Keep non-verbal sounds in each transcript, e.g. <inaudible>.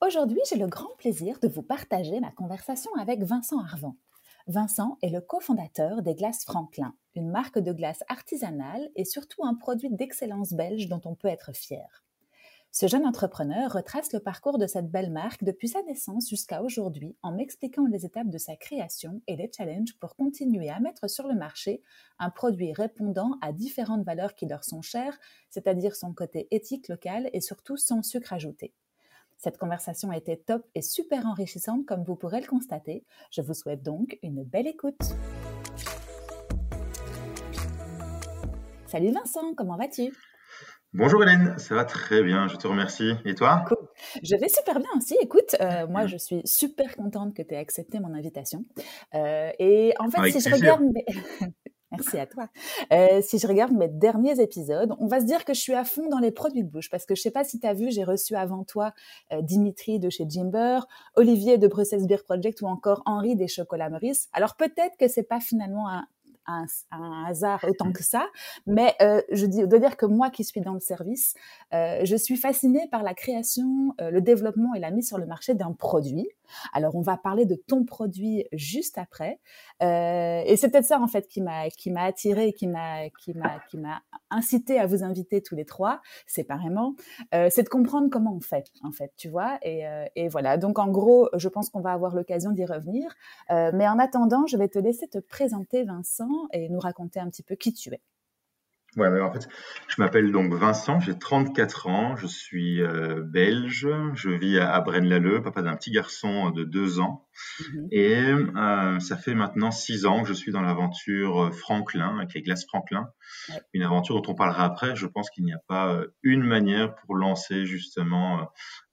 Aujourd'hui, j'ai le grand plaisir de vous partager ma conversation avec Vincent Arvant. Vincent est le cofondateur des Glaces Franklin, une marque de glace artisanale et surtout un produit d'excellence belge dont on peut être fier. Ce jeune entrepreneur retrace le parcours de cette belle marque depuis sa naissance jusqu'à aujourd'hui en m'expliquant les étapes de sa création et les challenges pour continuer à mettre sur le marché un produit répondant à différentes valeurs qui leur sont chères, c'est-à-dire son côté éthique local et surtout sans sucre ajouté. Cette conversation a été top et super enrichissante comme vous pourrez le constater. Je vous souhaite donc une belle écoute. Salut Vincent, comment vas-tu? Bonjour Hélène, ça va très bien, je te remercie. Et toi? Cool. Je vais super bien aussi. Écoute, euh, moi je suis super contente que tu aies accepté mon invitation. Euh, et en fait, si je regarde... Merci à toi. Euh, si je regarde mes derniers épisodes, on va se dire que je suis à fond dans les produits de bouche parce que je sais pas si tu as vu, j'ai reçu avant toi euh, Dimitri de chez Jimber, Olivier de Brussels Beer Project ou encore Henri des Chocolats Maurice. Alors peut-être que c'est pas finalement un, un, un, hasard autant que ça, mais euh, je dois dire que moi qui suis dans le service, euh, je suis fascinée par la création, euh, le développement et la mise sur le marché d'un produit. Alors on va parler de ton produit juste après, euh, et c'est peut-être ça en fait qui m'a qui m'a attiré, qui m'a qui m'a qui m'a incité à vous inviter tous les trois séparément. Euh, c'est de comprendre comment on fait en fait, tu vois, et, euh, et voilà. Donc en gros, je pense qu'on va avoir l'occasion d'y revenir, mais en attendant, je vais te laisser te présenter Vincent et nous raconter un petit peu qui tu es. Ouais, en fait, je m'appelle donc Vincent, j'ai 34 ans, je suis euh, belge, je vis à, Braine-l'Alleud, papa d'un petit garçon de 2 ans. Mm-hmm. Et euh, ça fait maintenant 6 ans que je suis dans l'aventure Franklin, avec les glaces Franklin. Une aventure dont on parlera après. Je pense qu'il n'y a pas euh, une manière pour lancer justement euh,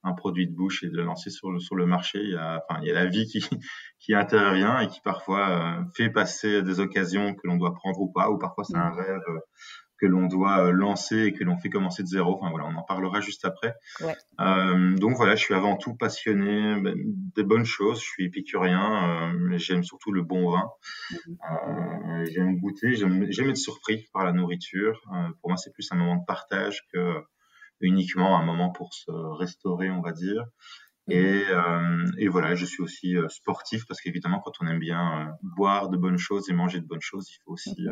un produit de bouche et de le lancer sur le, sur le marché. Il y, a, enfin, il y a la vie qui, qui intervient et qui parfois euh, fait passer des occasions que l'on doit prendre ou pas, ou parfois c'est un mm. rêve que l'on doit lancer et que l'on fait commencer de zéro. Enfin voilà, on en parlera juste après. Ouais. Euh, donc voilà, je suis avant tout passionné ben, des bonnes choses. Je suis épicurien. Euh, j'aime surtout le bon vin. Mm-hmm. Euh, j'aime goûter. J'aime être surpris par la nourriture. pour moi, c'est plus un moment de partage que uniquement un moment pour se restaurer, on va dire. Et, mmh. euh, et, voilà, je suis aussi euh, sportif parce qu'évidemment, quand on aime bien euh, boire de bonnes choses et manger de bonnes choses, il faut aussi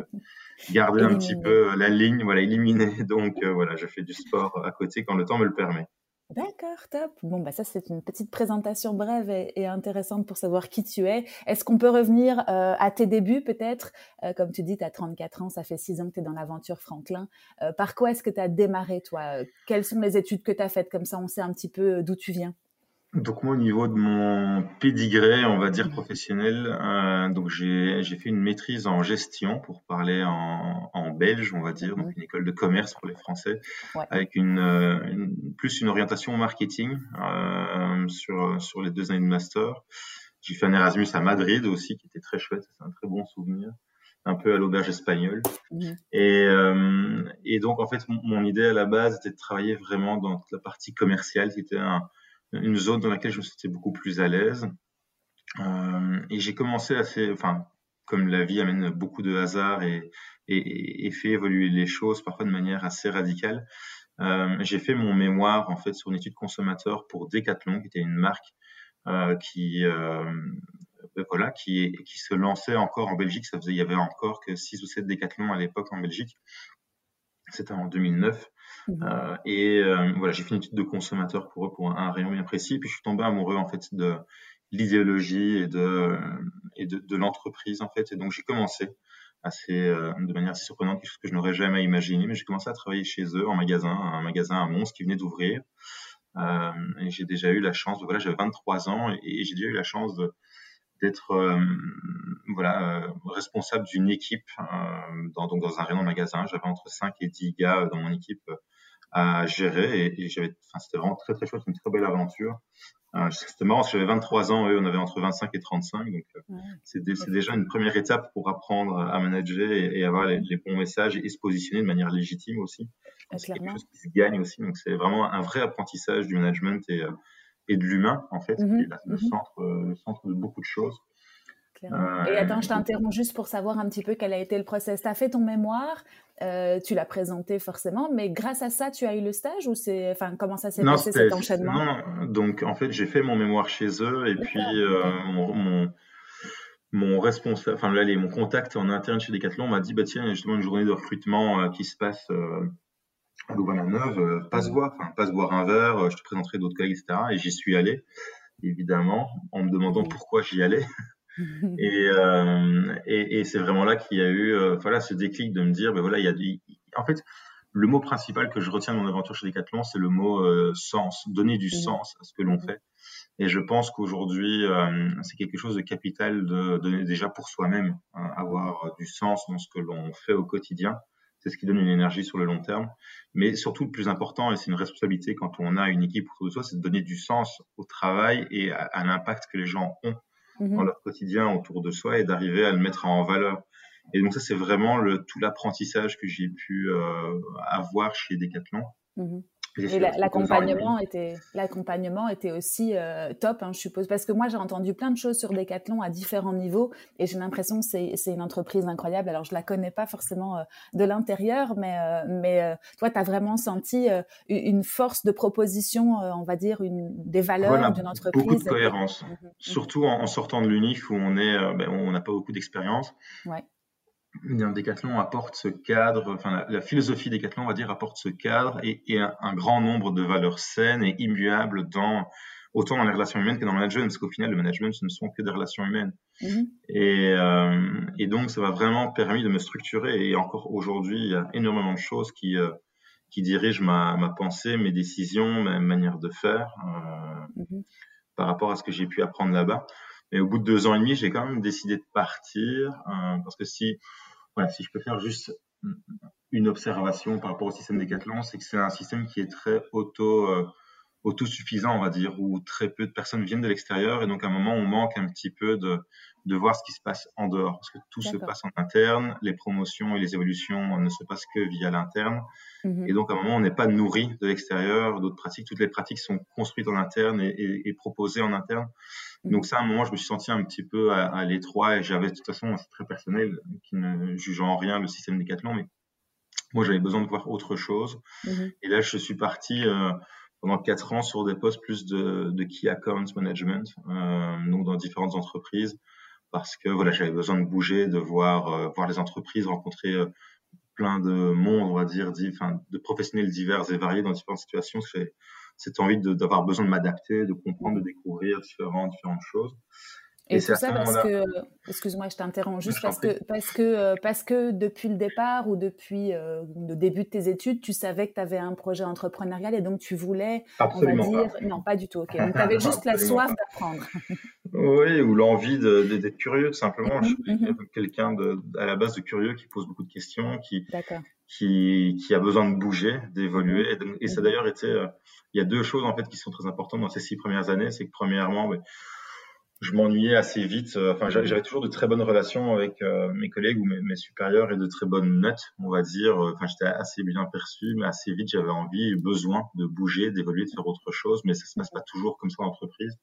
garder un petit peu la ligne, voilà, éliminer. <laughs> Donc voilà, je fais du sport à côté quand le temps me le permet. D'accord, top. Bon, bah ça c'est une petite présentation brève et, intéressante pour savoir qui tu es. Est-ce qu'on peut revenir à tes débuts peut-être? Comme tu dis, tu as 34 ans, ça fait 6 ans que tu es dans l'aventure Franklin. par quoi est-ce que tu as démarré toi? Quelles sont les études que tu as faites? Comme ça, on sait un petit peu d'où tu viens. Donc moi au niveau de mon pédigré, on va dire professionnel, euh, donc j'ai fait une maîtrise en gestion pour parler en, en belge, on va dire, donc une école de commerce pour les Français, avec une, une, plus une orientation marketing euh, sur sur les deux années de master. J'ai fait un Erasmus à Madrid aussi, qui était très chouette, c'est un très bon souvenir, un peu à l'auberge espagnole. Et, euh, et donc en fait mon, mon, idée à la base était de travailler vraiment dans toute la partie commerciale, qui était un une zone dans laquelle je me sentais beaucoup plus à l'aise. Euh, et j'ai commencé assez, enfin, comme la vie amène beaucoup de hasard et, et, fait évoluer les choses parfois de manière assez radicale. Euh, j'ai fait mon mémoire en fait sur une étude consommateur pour Decathlon, qui était une marque euh, qui voilà, qui, qui se lançait encore en Belgique. Ça faisait, il y avait encore que 6 ou 7 Decathlon à l'époque en Belgique. C'était en 2009. Mmh. Euh, et euh, voilà, j'ai fait une étude de consommateur pour eux pour un, rayon bien précis. Puis je suis tombé amoureux en fait de l'idéologie et de et de, de l'entreprise en fait. Et donc j'ai commencé assez euh, de manière assez surprenante, quelque chose que je n'aurais jamais imaginé. Mais j'ai commencé à travailler chez eux en magasin, un magasin à Mons qui venait d'ouvrir. Euh, et j'ai déjà eu la chance, de, voilà, j'avais 23 ans et, et j'ai déjà eu la chance de d'être euh, voilà responsable d'une équipe dans donc dans un rayon magasin. J'avais entre 5 et 10 gars dans mon équipe à gérer et, j'avais, enfin, c'était vraiment très très chouette, une très belle aventure. Euh, c'était marrant, j'avais 23 ans, eux, on avait entre 25 et 35, donc euh, c'est déjà une première étape pour apprendre à manager et, avoir les, bons messages et, se positionner de manière légitime aussi. c'est quelque chose qui se gagne aussi, donc c'est vraiment un vrai apprentissage du management et, euh, et de l'humain, en fait, mmh le, mmh centre, le centre de beaucoup de choses. Euh, et attends, je t'interromps juste pour savoir un petit peu quel a été le process. Tu as fait ton mémoire, euh, tu l'as présenté forcément, mais grâce à ça, tu as eu le stage ou c'est, enfin, comment ça s'est passé cet enchaînement? Non, donc en fait, j'ai fait mon mémoire chez eux et puis euh, mon, mon, responsable, enfin mon contact en interne chez Decathlon m'a dit, bah tiens, il y a justement une journée de recrutement qui se passe à Louvain-la-Neuve, passe voir, enfin, passe boire un verre, je te présenterai d'autres collègues, etc. Et j'y suis allé, évidemment, en me demandant pourquoi j'y allais. <laughs> <laughs> et, euh, et, et c'est vraiment là qu'il y a eu euh, voilà, ce déclic de me dire, ben voilà, il y a en fait, le mot principal que je retiens de mon aventure chez Decathlon, c'est le mot euh, sens, donner du sens à ce que l'on fait. Et je pense qu'aujourd'hui, c'est quelque chose de capital de donner déjà pour soi-même, hein, avoir du sens dans ce que l'on fait au quotidien. C'est ce qui donne une énergie sur le long terme. Mais surtout, le plus important, et c'est une responsabilité quand on a une équipe autour de soi, c'est de donner du sens au travail et à l'impact que les gens ont dans mhm. leur quotidien autour de soi et d'arriver à le mettre en valeur. Et donc ça, c'est vraiment le, tout l'apprentissage que j'ai pu euh, avoir chez Decathlon. Mhm. L'accompagnement était, l'accompagnement était aussi euh, top, hein, je suppose, parce que moi j'ai entendu plein de choses sur Decathlon à différents niveaux, et j'ai l'impression que c'est, c'est une entreprise incroyable. Alors je la connais pas forcément euh, de l'intérieur, mais euh, mais toi tu as vraiment senti une force de proposition, on va dire, une des valeurs d'une entreprise. Beaucoup de cohérence, mhm, mhm. surtout en, sortant de l'UNIF où on est, ben, on n'a pas beaucoup d'expérience. Ouais. Decathlon apporte ce cadre, enfin la, philosophie Decathlon, on va dire, apporte ce cadre et, un, grand nombre de valeurs saines et immuables dans autant dans les relations humaines que dans le management, parce qu'au final, le management, ce ne sont que des relations humaines. Mm-hmm. Et, euh, et, donc, ça m'a vraiment permis de me structurer. Et encore aujourd'hui, il y a énormément de choses qui, euh, qui dirigent ma, ma, pensée, mes décisions, ma manière de faire euh, mm-hmm. par rapport à ce que j'ai pu apprendre là-bas. Mais au bout de deux ans et demi, j'ai quand même décidé de partir euh, parce que si voilà, si je peux faire juste une observation par rapport au système Decathlon, c'est que c'est un système qui est très auto, euh, autosuffisant, on va dire, où très peu de personnes viennent de l'extérieur et donc à un moment, on manque un petit peu de, de voir ce qui se passe en dehors, parce que tout se passe en interne, les promotions et les évolutions ne se passent que via l'interne, mmh et donc à un moment, on n'est pas nourri de l'extérieur, d'autres pratiques, toutes les pratiques sont construites en interne et, et proposées en interne. Donc ça, à un moment, je me suis senti un petit peu à, l'étroit et j'avais de toute façon, c'est très personnel, qui ne juge en rien le système Decathlon, mais moi, j'avais besoin de voir autre chose. Mhm. Et là, je suis parti euh, pendant quatre ans sur des postes plus de, de key account management, euh, donc dans différentes entreprises, parce que voilà, j'avais besoin de bouger, de voir euh, voir les entreprises, rencontrer euh, plein de monde, on va dire, de professionnels divers et variés dans différentes situations cette envie d'avoir besoin de m'adapter, de comprendre, de découvrir différentes, différentes choses. Et, tout ça parce que, excuse-moi, je t'interromps juste parce que, parce que, euh, parce que depuis le départ ou depuis euh, le début de tes études, tu savais que tu avais un projet entrepreneurial et donc tu voulais, Absolument on va dire, non, pas du tout, ok. Donc tu avais juste la soif d'apprendre. oui, ou l'envie d'être curieux, tout simplement. je suis mhm, mhm. quelqu'un à la base de curieux qui pose beaucoup de questions, qui, qui, qui a besoin de bouger, d'évoluer. Et, ça mhm. d'ailleurs été, euh, il y a deux choses en fait qui sont très importantes dans ces six premières années. C'est que premièrement, ben, je m'ennuyais assez vite. Euh, enfin, j'avais toujours de très bonnes relations avec euh, mes collègues ou mes, supérieurs et de très bonnes notes, on va dire. Enfin, j'étais assez bien perçu, mais assez vite, j'avais envie et besoin de bouger, d'évoluer, de faire autre chose. Mais ça se passe pas toujours comme ça en entreprise.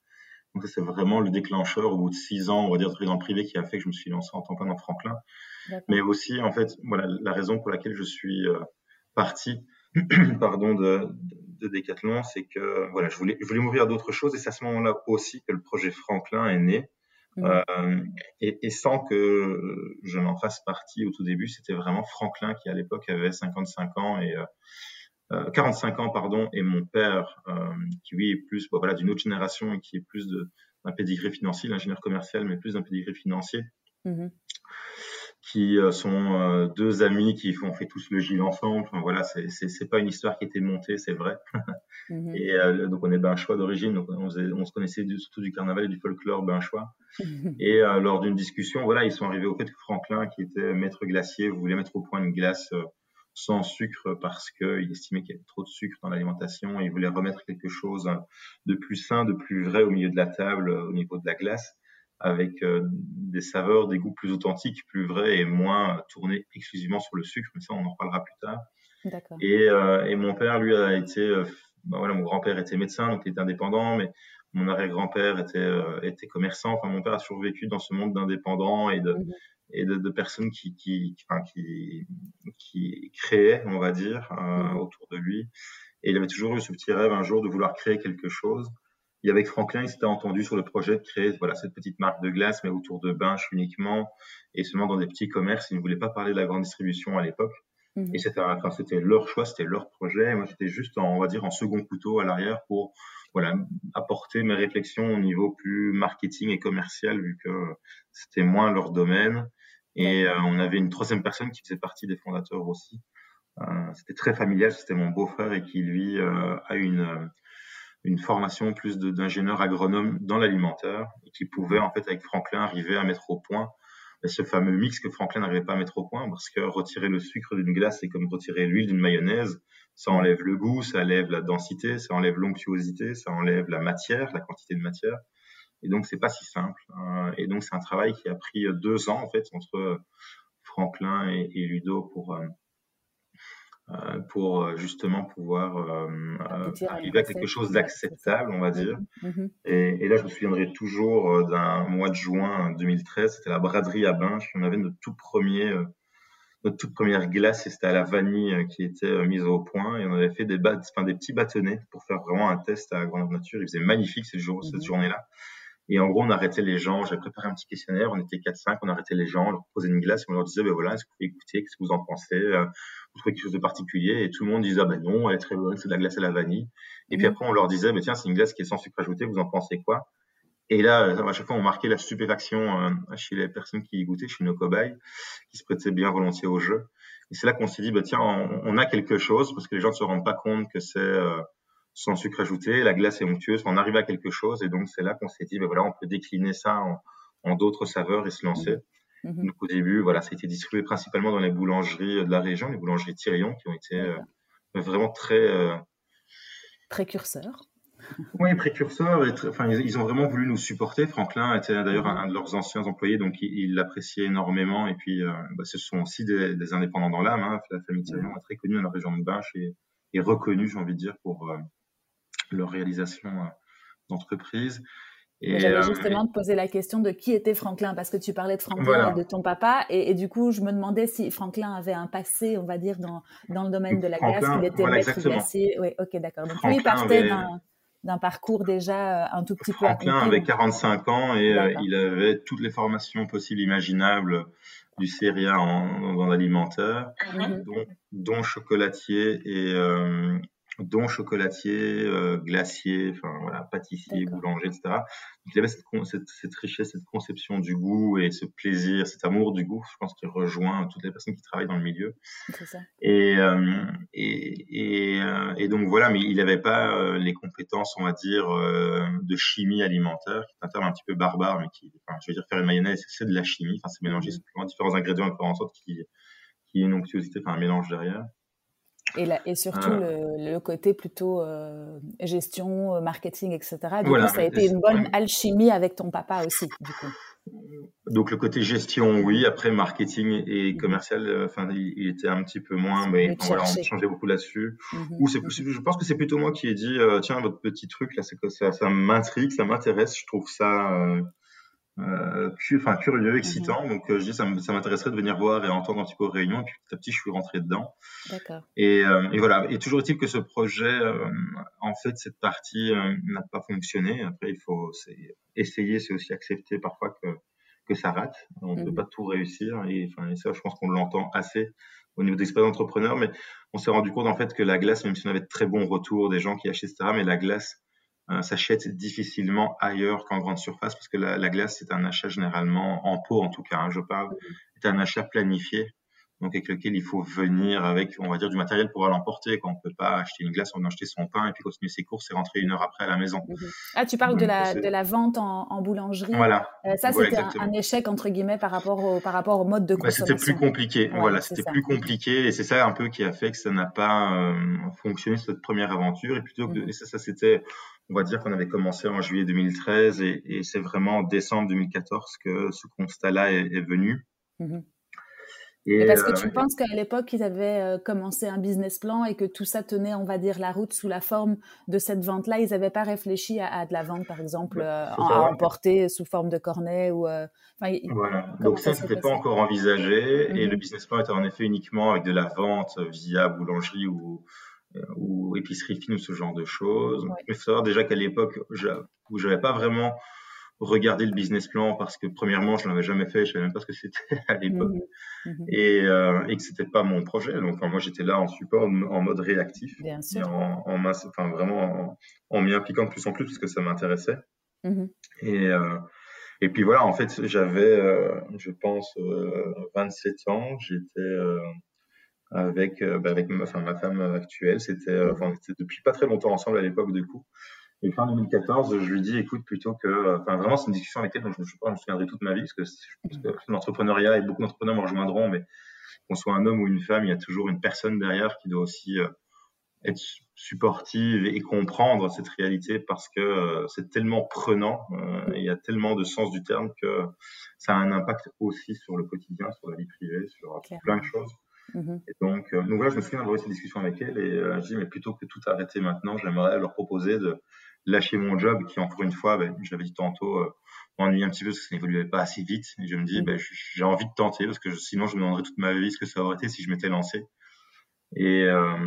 Donc, c'est vraiment le déclencheur au bout de six ans, on va dire, dans le privé qui a fait que je me suis lancé en temps plein dans Franklin. Mais aussi, en fait, voilà, la raison pour laquelle je suis euh, parti, <clears throat> pardon, de, de Decathlon, c'est que voilà, je voulais, je voulais m'ouvrir à d'autres choses et c'est à ce moment-là aussi que le projet Franklin est né. Mmh. Euh, et, et, sans que je n'en fasse partie au tout début, c'était vraiment Franklin qui à l'époque avait 55 ans et euh, 45 euh, ans pardon et mon père euh, qui lui est plus bon, voilà d'une autre génération et qui est plus d'un pédigré financier, l'ingénieur commercial mais plus d'un pédigré financier. Mmh qui euh, sont euh, deux amis qui font fait tous le gil ensemble. Enfin, voilà, c'est pas une histoire qui était montée, c'est vrai. Mhm. Et euh, donc on est benchois d'origine, donc on, on, se connaissait surtout du carnaval et du folklore benchois. et lors d'une discussion, voilà, ils sont arrivés au fait que Franklin, qui était maître glacier, voulait mettre au point une glace sans sucre parce qu'il estimait qu'il y avait trop de sucre dans l'alimentation et il voulait remettre quelque chose de plus sain, de plus vrai au milieu de la table, au niveau de la glace, avec euh, des saveurs, des goûts plus authentiques, plus vrais et moins tournés exclusivement sur le sucre. Mais ça, on en reparlera plus tard. Et, euh, et, mon père, lui, a été, euh, ben voilà, mon grand-père était médecin, donc il était indépendant, mais mon arrière-grand-père était, était commerçant. Enfin, mon père a survécu dans ce monde d'indépendants et de, mhm et de, de, personnes qui, qui, enfin, qui, qui créaient, on va dire, euh, mhm. autour de lui. Et il avait toujours eu ce petit rêve un jour de vouloir créer quelque chose. Et avec Franklin, il s'était entendu sur le projet de créer voilà, cette petite marque de glace, mais autour de Binche uniquement, et seulement dans des petits commerces. Il ne voulait pas parler de la grande distribution à l'époque. Mhm. Et c'était, enfin, c'était leur choix, c'était leur projet. moi, j'étais juste, en, on va dire, en second couteau à l'arrière pour voilà, apporter mes réflexions au niveau plus marketing et commercial, vu que c'était moins leur domaine. Et euh, on avait une troisième personne qui faisait partie des fondateurs aussi. Euh, c'était très familial, c'était mon beau-frère et qui lui euh, a une une formation plus d'ingénieur agronome dans l'alimentaire et qui pouvait en fait avec Franklin arriver à mettre au point ce fameux mix que Franklin n'arrivait pas à mettre au point parce que retirer le sucre d'une glace c'est comme retirer l'huile d'une mayonnaise ça enlève le goût ça enlève la densité ça enlève l'onctuosité ça enlève la matière la quantité de matière et donc, c'est pas si simple. Hein. et donc, c'est un travail qui a pris deux ans, en fait, entre Franklin et, Ludo pour, euh, pour justement pouvoir arriver à quelque chose d'acceptable, on va dire. Mm-hmm. Mm-hmm. Et, là, je me souviendrai toujours d'un mois de juin 2013, c'était la braderie à Binche. On avait notre tout premier, notre toute première glace, et c'était à la vanille qui était mise au point. Et on avait fait des, enfin, des petits bâtonnets pour faire vraiment un test à grande nature. Il faisait magnifique cette, jour, cette mm-hmm. journée-là. Et en gros, on arrêtait les gens. J'avais préparé un petit questionnaire. On était 4-5. On arrêtait les gens, on leur posait une glace et on leur disait, ben voilà, est-ce que vous pouvez écouter Qu'est-ce que vous en pensez? Euh, Vous trouvez quelque chose de particulier? Et tout le monde disait, ah ben non, elle est très bonne, c'est de la glace à la vanille. Et puis mmh. après, on leur disait, ben tiens, c'est une glace qui est sans sucre ajouté. Vous en pensez quoi? Et là, euh, à chaque fois, on marquait la stupéfaction euh, chez les personnes qui y goûtaient, chez nos cobayes, qui se prêtaient bien volontiers au jeu. Et c'est là qu'on s'est dit, ben tiens, on, a quelque chose parce que les gens ne se rendent pas compte que c'est sans sucre ajouté, la glace est onctueuse, on arrive à quelque chose et donc c'est là qu'on s'est dit, ben voilà, on peut décliner ça en, d'autres saveurs et se lancer. Mhm. Mhm. Donc au début, voilà, ça a été distribué principalement dans les boulangeries de la région, les boulangeries Thirion, qui ont été euh, vraiment très euh, précurseurs. Oui, précurseurs. enfin, ils, ont vraiment voulu nous supporter. Franklin était d'ailleurs un, de leurs anciens employés, donc il l'appréciait énormément. Et puis, euh, bah, ce sont aussi des, indépendants dans l'âme. Hein. La famille Thirion est très connue dans la région de Binche et, et reconnue, j'ai envie de dire, pour, leur réalisation euh, d'entreprise. Et J'avais euh, justement te poser la question de qui était Franklin, parce que tu parlais de Franklin et de ton papa, et, du coup, je me demandais si Franklin avait un passé, on va dire, dans, dans le domaine de la glace, qu'il était maître glacier. Oui, ok, d'accord. Donc, lui, il partait d'un parcours déjà euh, un tout petit peu Franklin avait 45 ans et il avait toutes les formations possibles imaginables du céréal dans l'alimentaire, mhm. dont, dont, chocolatier et, dont chocolatier, euh, glacier, enfin voilà, pâtissier, boulanger, etc. Donc il avait cette, cette, richesse, cette conception du goût et ce plaisir, cet amour du goût, je pense qu'il rejoint toutes les personnes qui travaillent dans le milieu. Ça. Et, euh, et, et, euh, et, donc voilà, mais il n'avait pas euh, les compétences, on va dire, euh, de chimie alimentaire, qui est un terme un petit peu barbare, mais qui, enfin, je veux dire, faire une mayonnaise, c'est de la chimie, enfin, c'est mélanger mmh. différents ingrédients et faire en sorte qu'il y ait une onctuosité, enfin un mélange derrière. Et, et surtout le, côté plutôt euh, gestion, euh, marketing, etc. Du coup, ça a été une bonne alchimie avec ton papa aussi, du coup. Donc le côté gestion, oui. Après marketing et mmh commercial, euh, enfin, il, était un petit peu moins, mais voilà, on changeait beaucoup là-dessus. Mmh Ou c'est, je pense que c'est plutôt moi qui ai dit, tiens, votre petit truc là, c'est ça, ça m'intrigue, ça m'intéresse. Je trouve ça enfin curieux, excitant. Mhm. Donc euh, je dis ça m'intéresserait de venir voir et entendre un petit peu aux réunions. Et puis petit à petit, je suis rentré dedans. D'accord. Et, euh, et, voilà. Et toujours est-il que ce projet, en fait, cette partie n'a pas fonctionné. Après, il faut essayer, c'est aussi accepter parfois que que ça rate. On ne peut mhm. pas tout réussir. Et, enfin, ça, je pense qu'on l'entend assez au niveau d'expérience d'entrepreneur. Mais on s'est rendu compte en fait que la glace, même si on avait de très bons retours des gens qui achètent, etc., mais la glace euh, s'achète difficilement ailleurs qu'en grande surface parce que la, glace, c'est un achat généralement en pot, en tout cas, hein, je parle, c'est un achat planifié. donc avec lequel il faut venir avec, on va dire, du matériel pour l'emporter. Quand on peut pas acheter une glace, on acheter son pain et puis continuer ses courses et rentrer une heure après à la maison. Mhm. Ah, tu parles de la, de la vente en, boulangerie. Voilà. Euh, ça, c'était un, échec entre guillemets par rapport au, par rapport au mode de consommation. c'était plus compliqué. voilà, c'était plus compliqué et c'est ça un peu qui a fait que ça n'a pas euh, fonctionné cette première aventure. Et plutôt que mhm. ça, ça c'était on va dire qu'on avait commencé en juillet 2013 et, et c'est vraiment en décembre 2014 que ce constat-là est, est, venu. Mhm. Et, parce que tu euh, penses qu'à l'époque, ils avaient euh, commencé un business plan et que tout ça tenait, on va dire, la route sous la forme de cette vente-là. Ils n'avaient pas réfléchi à, de la vente, par exemple, euh, à emporter sous forme de cornet ou. voilà. Donc ça, c'était pas encore envisagé et le mhm. business plan était en effet uniquement avec de la vente via boulangerie ou ou épicerie fine ou ce genre de choses. Il faut savoir déjà qu'à l'époque où j'avais pas vraiment regarder le business plan parce que premièrement je l'avais jamais fait, je savais même pas ce que c'était <laughs> à l'époque. Mmh mmh et, euh, et que c'était pas mon projet. Donc moi j'étais là en support, en mode réactif, Et en, masse, enfin vraiment en, m'y impliquant de plus en plus parce que ça m'intéressait. Mmh et euh, et puis voilà, en fait j'avais, euh, je pense, 27 euh, ans, j'étais euh, avec bah, avec ma, enfin, ma femme actuelle, c'était, enfin, on était depuis pas très longtemps ensemble à l'époque du coup. Et fin 2014, je lui dis, écoute, plutôt que, enfin, vraiment, c'est une discussion avec elle dont je, je, je me souviendrai toute ma vie, parce que, l'entrepreneuriat et beaucoup d'entrepreneurs me rejoindront, mais qu'on soit un homme ou une femme, il y a toujours une personne derrière qui doit aussi euh, être supportive et comprendre cette réalité parce que euh, c'est tellement prenant, euh, il y a tellement de sens du terme que ça a un impact aussi sur le quotidien, sur la vie privée, sur plein de choses. Et donc, donc voilà, je me souviens d'avoir eu cette discussion avec elle et je dis, mais plutôt que tout arrêter maintenant, j'aimerais leur proposer de lâcher mon job qui, encore une fois, ben, je l'avais dit tantôt, euh, m'ennuie un petit peu parce que ça n'évoluait pas assez vite. Et je me dis, ben, j'ai envie de tenter parce que sinon, je me demanderais toute ma vie ce que ça aurait été si je m'étais lancé. Et, euh,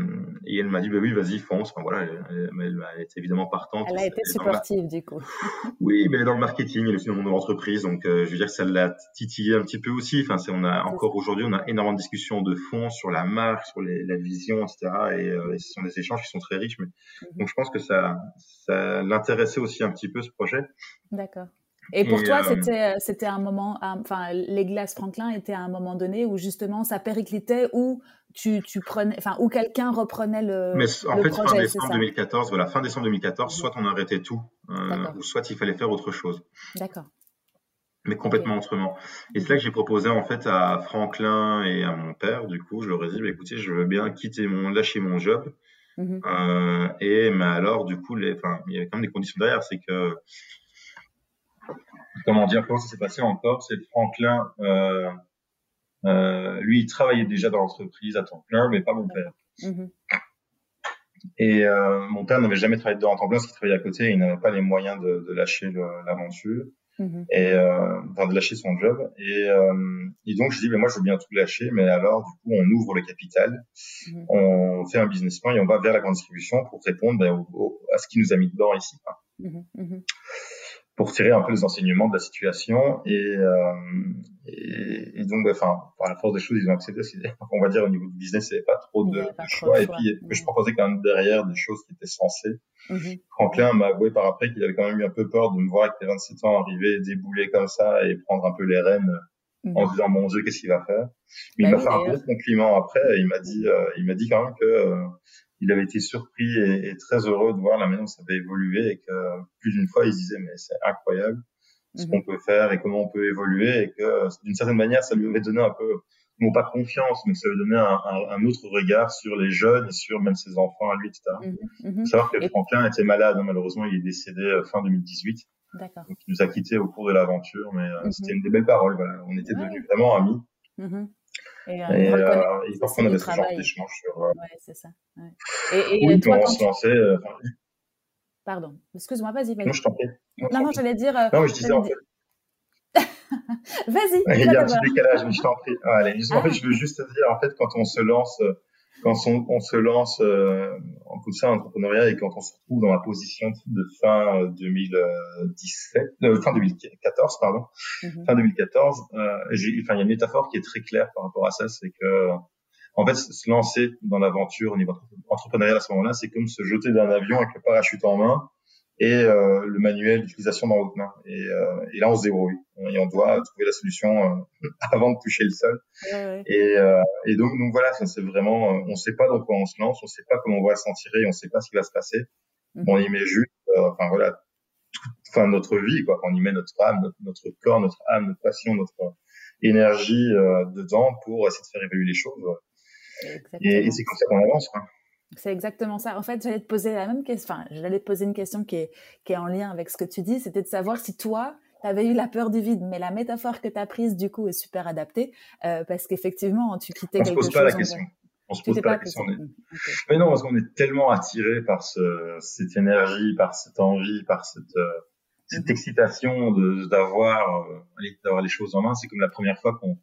et elle m'a dit, bah oui, vas-y, fonce. Enfin, voilà, elle, elle, elle, était évidemment partante. Elle a été supportive, du coup. <laughs> oui, mais elle est dans le marketing, elle est aussi dans de l'entreprise. Donc, euh, je veux dire que ça l'a titillé un petit peu aussi. Enfin, c'est, on a encore aujourd'hui, on a énormément de discussions de fond sur la marque, sur les, la vision, etc. Et, euh, et, ce sont des échanges qui sont très riches. Mais, mm-hmm. Donc, je pense que ça, ça l'intéressait aussi un petit peu, ce projet. D'accord. Et pour toi, euh, c'était c'était un moment, enfin, les glaces Franklin étaient à un moment donné où justement ça périclitait, où tu, tu prenais, enfin, où quelqu'un reprenait le. Mais en fait, fin décembre 2014, voilà, fin décembre 2014, soit on arrêtait tout, euh, ou soit il fallait faire autre chose. D'accord. Mais complètement autrement. Et c'est là que j'ai proposé en fait à Franklin et à mon père, du coup, je leur ai dit, bah, écoutez, je veux bien quitter mon, lâcher mon job. Mm-hmm. euh, et mais alors, du coup, les, enfin, il y avait quand même des conditions derrière, c'est que comment dire, comment ça s'est passé encore, c'est Franklin. Euh, euh, lui, il travaillait déjà dans l'entreprise à temps plein, mais pas mon père. Mhm. Et euh, mon père n'avait jamais travaillé dedans à temps plein parce qu'il travaillait à côté et il n'avait pas les moyens de, de lâcher l'aventure mhm. et euh, enfin, de lâcher son job. Et, euh, et donc je dis, mais moi je veux bien tout lâcher, mais alors du coup on ouvre le capital, mhm. on fait un business plan et on va vers la grande distribution pour répondre ben, à ce qui nous a mis dedans ici pour tirer un peu les enseignements de la situation et, euh, et, et, donc enfin par la force des choses ils ont accepté <laughs> on va dire au niveau du business il n'y avait pas trop de, choix. et puis je proposais quand même derrière des choses qui étaient sensées mm-hmm. Franklin m'a avoué par après qu'il avait quand même eu un peu peur de me voir avec les 27 ans arriver débouler comme ça et prendre un peu les rênes en se mm-hmm. disant mon dieu qu'est-ce qu'il va faire? Mais il bah m'a fait un gros compliment après il m'a dit euh, il m'a dit quand même que euh, il avait été surpris et, très heureux de voir la manière dont ça avait évolué et que plus d'une fois il se disait mais c'est incroyable ce mhm. qu'on peut faire et comment on peut évoluer et que d'une certaine manière ça lui avait donné un peu non pas confiance mais ça lui donnait un, un, autre regard sur les jeunes et sur même ses enfants à lui etc. Il faut savoir que Franklin était malade hein, malheureusement il est décédé euh, fin 2018 donc il nous a quittés au cours de l'aventure mais euh, mhm. c'était une des belles paroles voilà. on était devenus vraiment amis mhm. Et, euh, et, euh, et parfois, on avait ce genre d'échange sur. Euh... Ouais, c'est ça. Ouais. Et, et oui, toi, on se lançait. Euh, Pardon, excuse-moi, vas-y. Vas non, je t'en prie. Non, non, j'allais dire. non, je disais en fait. <laughs> vas-y. Il y a un petit décalage, mais je t'en prie. Ah, allez, en fait, je veux juste dire, en fait, quand on se lance quand on, on se lance euh, en tout ça entrepreneuriat et quand on se retrouve dans la position de fin 2017, euh, fin 2014 pardon, mm-hmm. fin 2014, euh, enfin il y a une métaphore qui est très claire par rapport à ça, c'est que en fait se lancer dans l'aventure au niveau entrepreneurial à ce moment-là, c'est comme se jeter d'un avion avec le parachute en main et euh, le manuel d'utilisation dans votre main. Et, euh, et, là, on se débrouille et on doit trouver la solution <laughs> avant de toucher le sol. Et, et donc, donc voilà, c'est vraiment, on ne sait pas dans quoi on se lance, on ne sait pas comment on va s'en tirer, on ne sait pas ce qui va se passer. Mhm. On y met juste, enfin voilà, enfin notre vie, quoi. On y met notre âme, notre, notre corps, notre âme, notre passion, notre énergie dedans pour essayer de faire évoluer les choses. Et, c'est comme ça qu'on avance. C'est exactement ça. En fait, j'allais te poser la même question. Enfin, j'allais te poser une question qui est, qui est en lien avec ce que tu dis. C'était de savoir si toi, tu avais eu la peur du vide. Mais la métaphore que tu as prise, du coup, est super adaptée. Euh, parce qu'effectivement, tu quittais quelque chose. On se pose pas la question. On se pose pas la question. Mais non, parce qu'on est tellement attiré par ce, cette énergie, par cette envie, par cette, euh, cette mm-hmm. excitation d'avoir euh, d'avoir les choses en main. C'est comme la première fois qu'on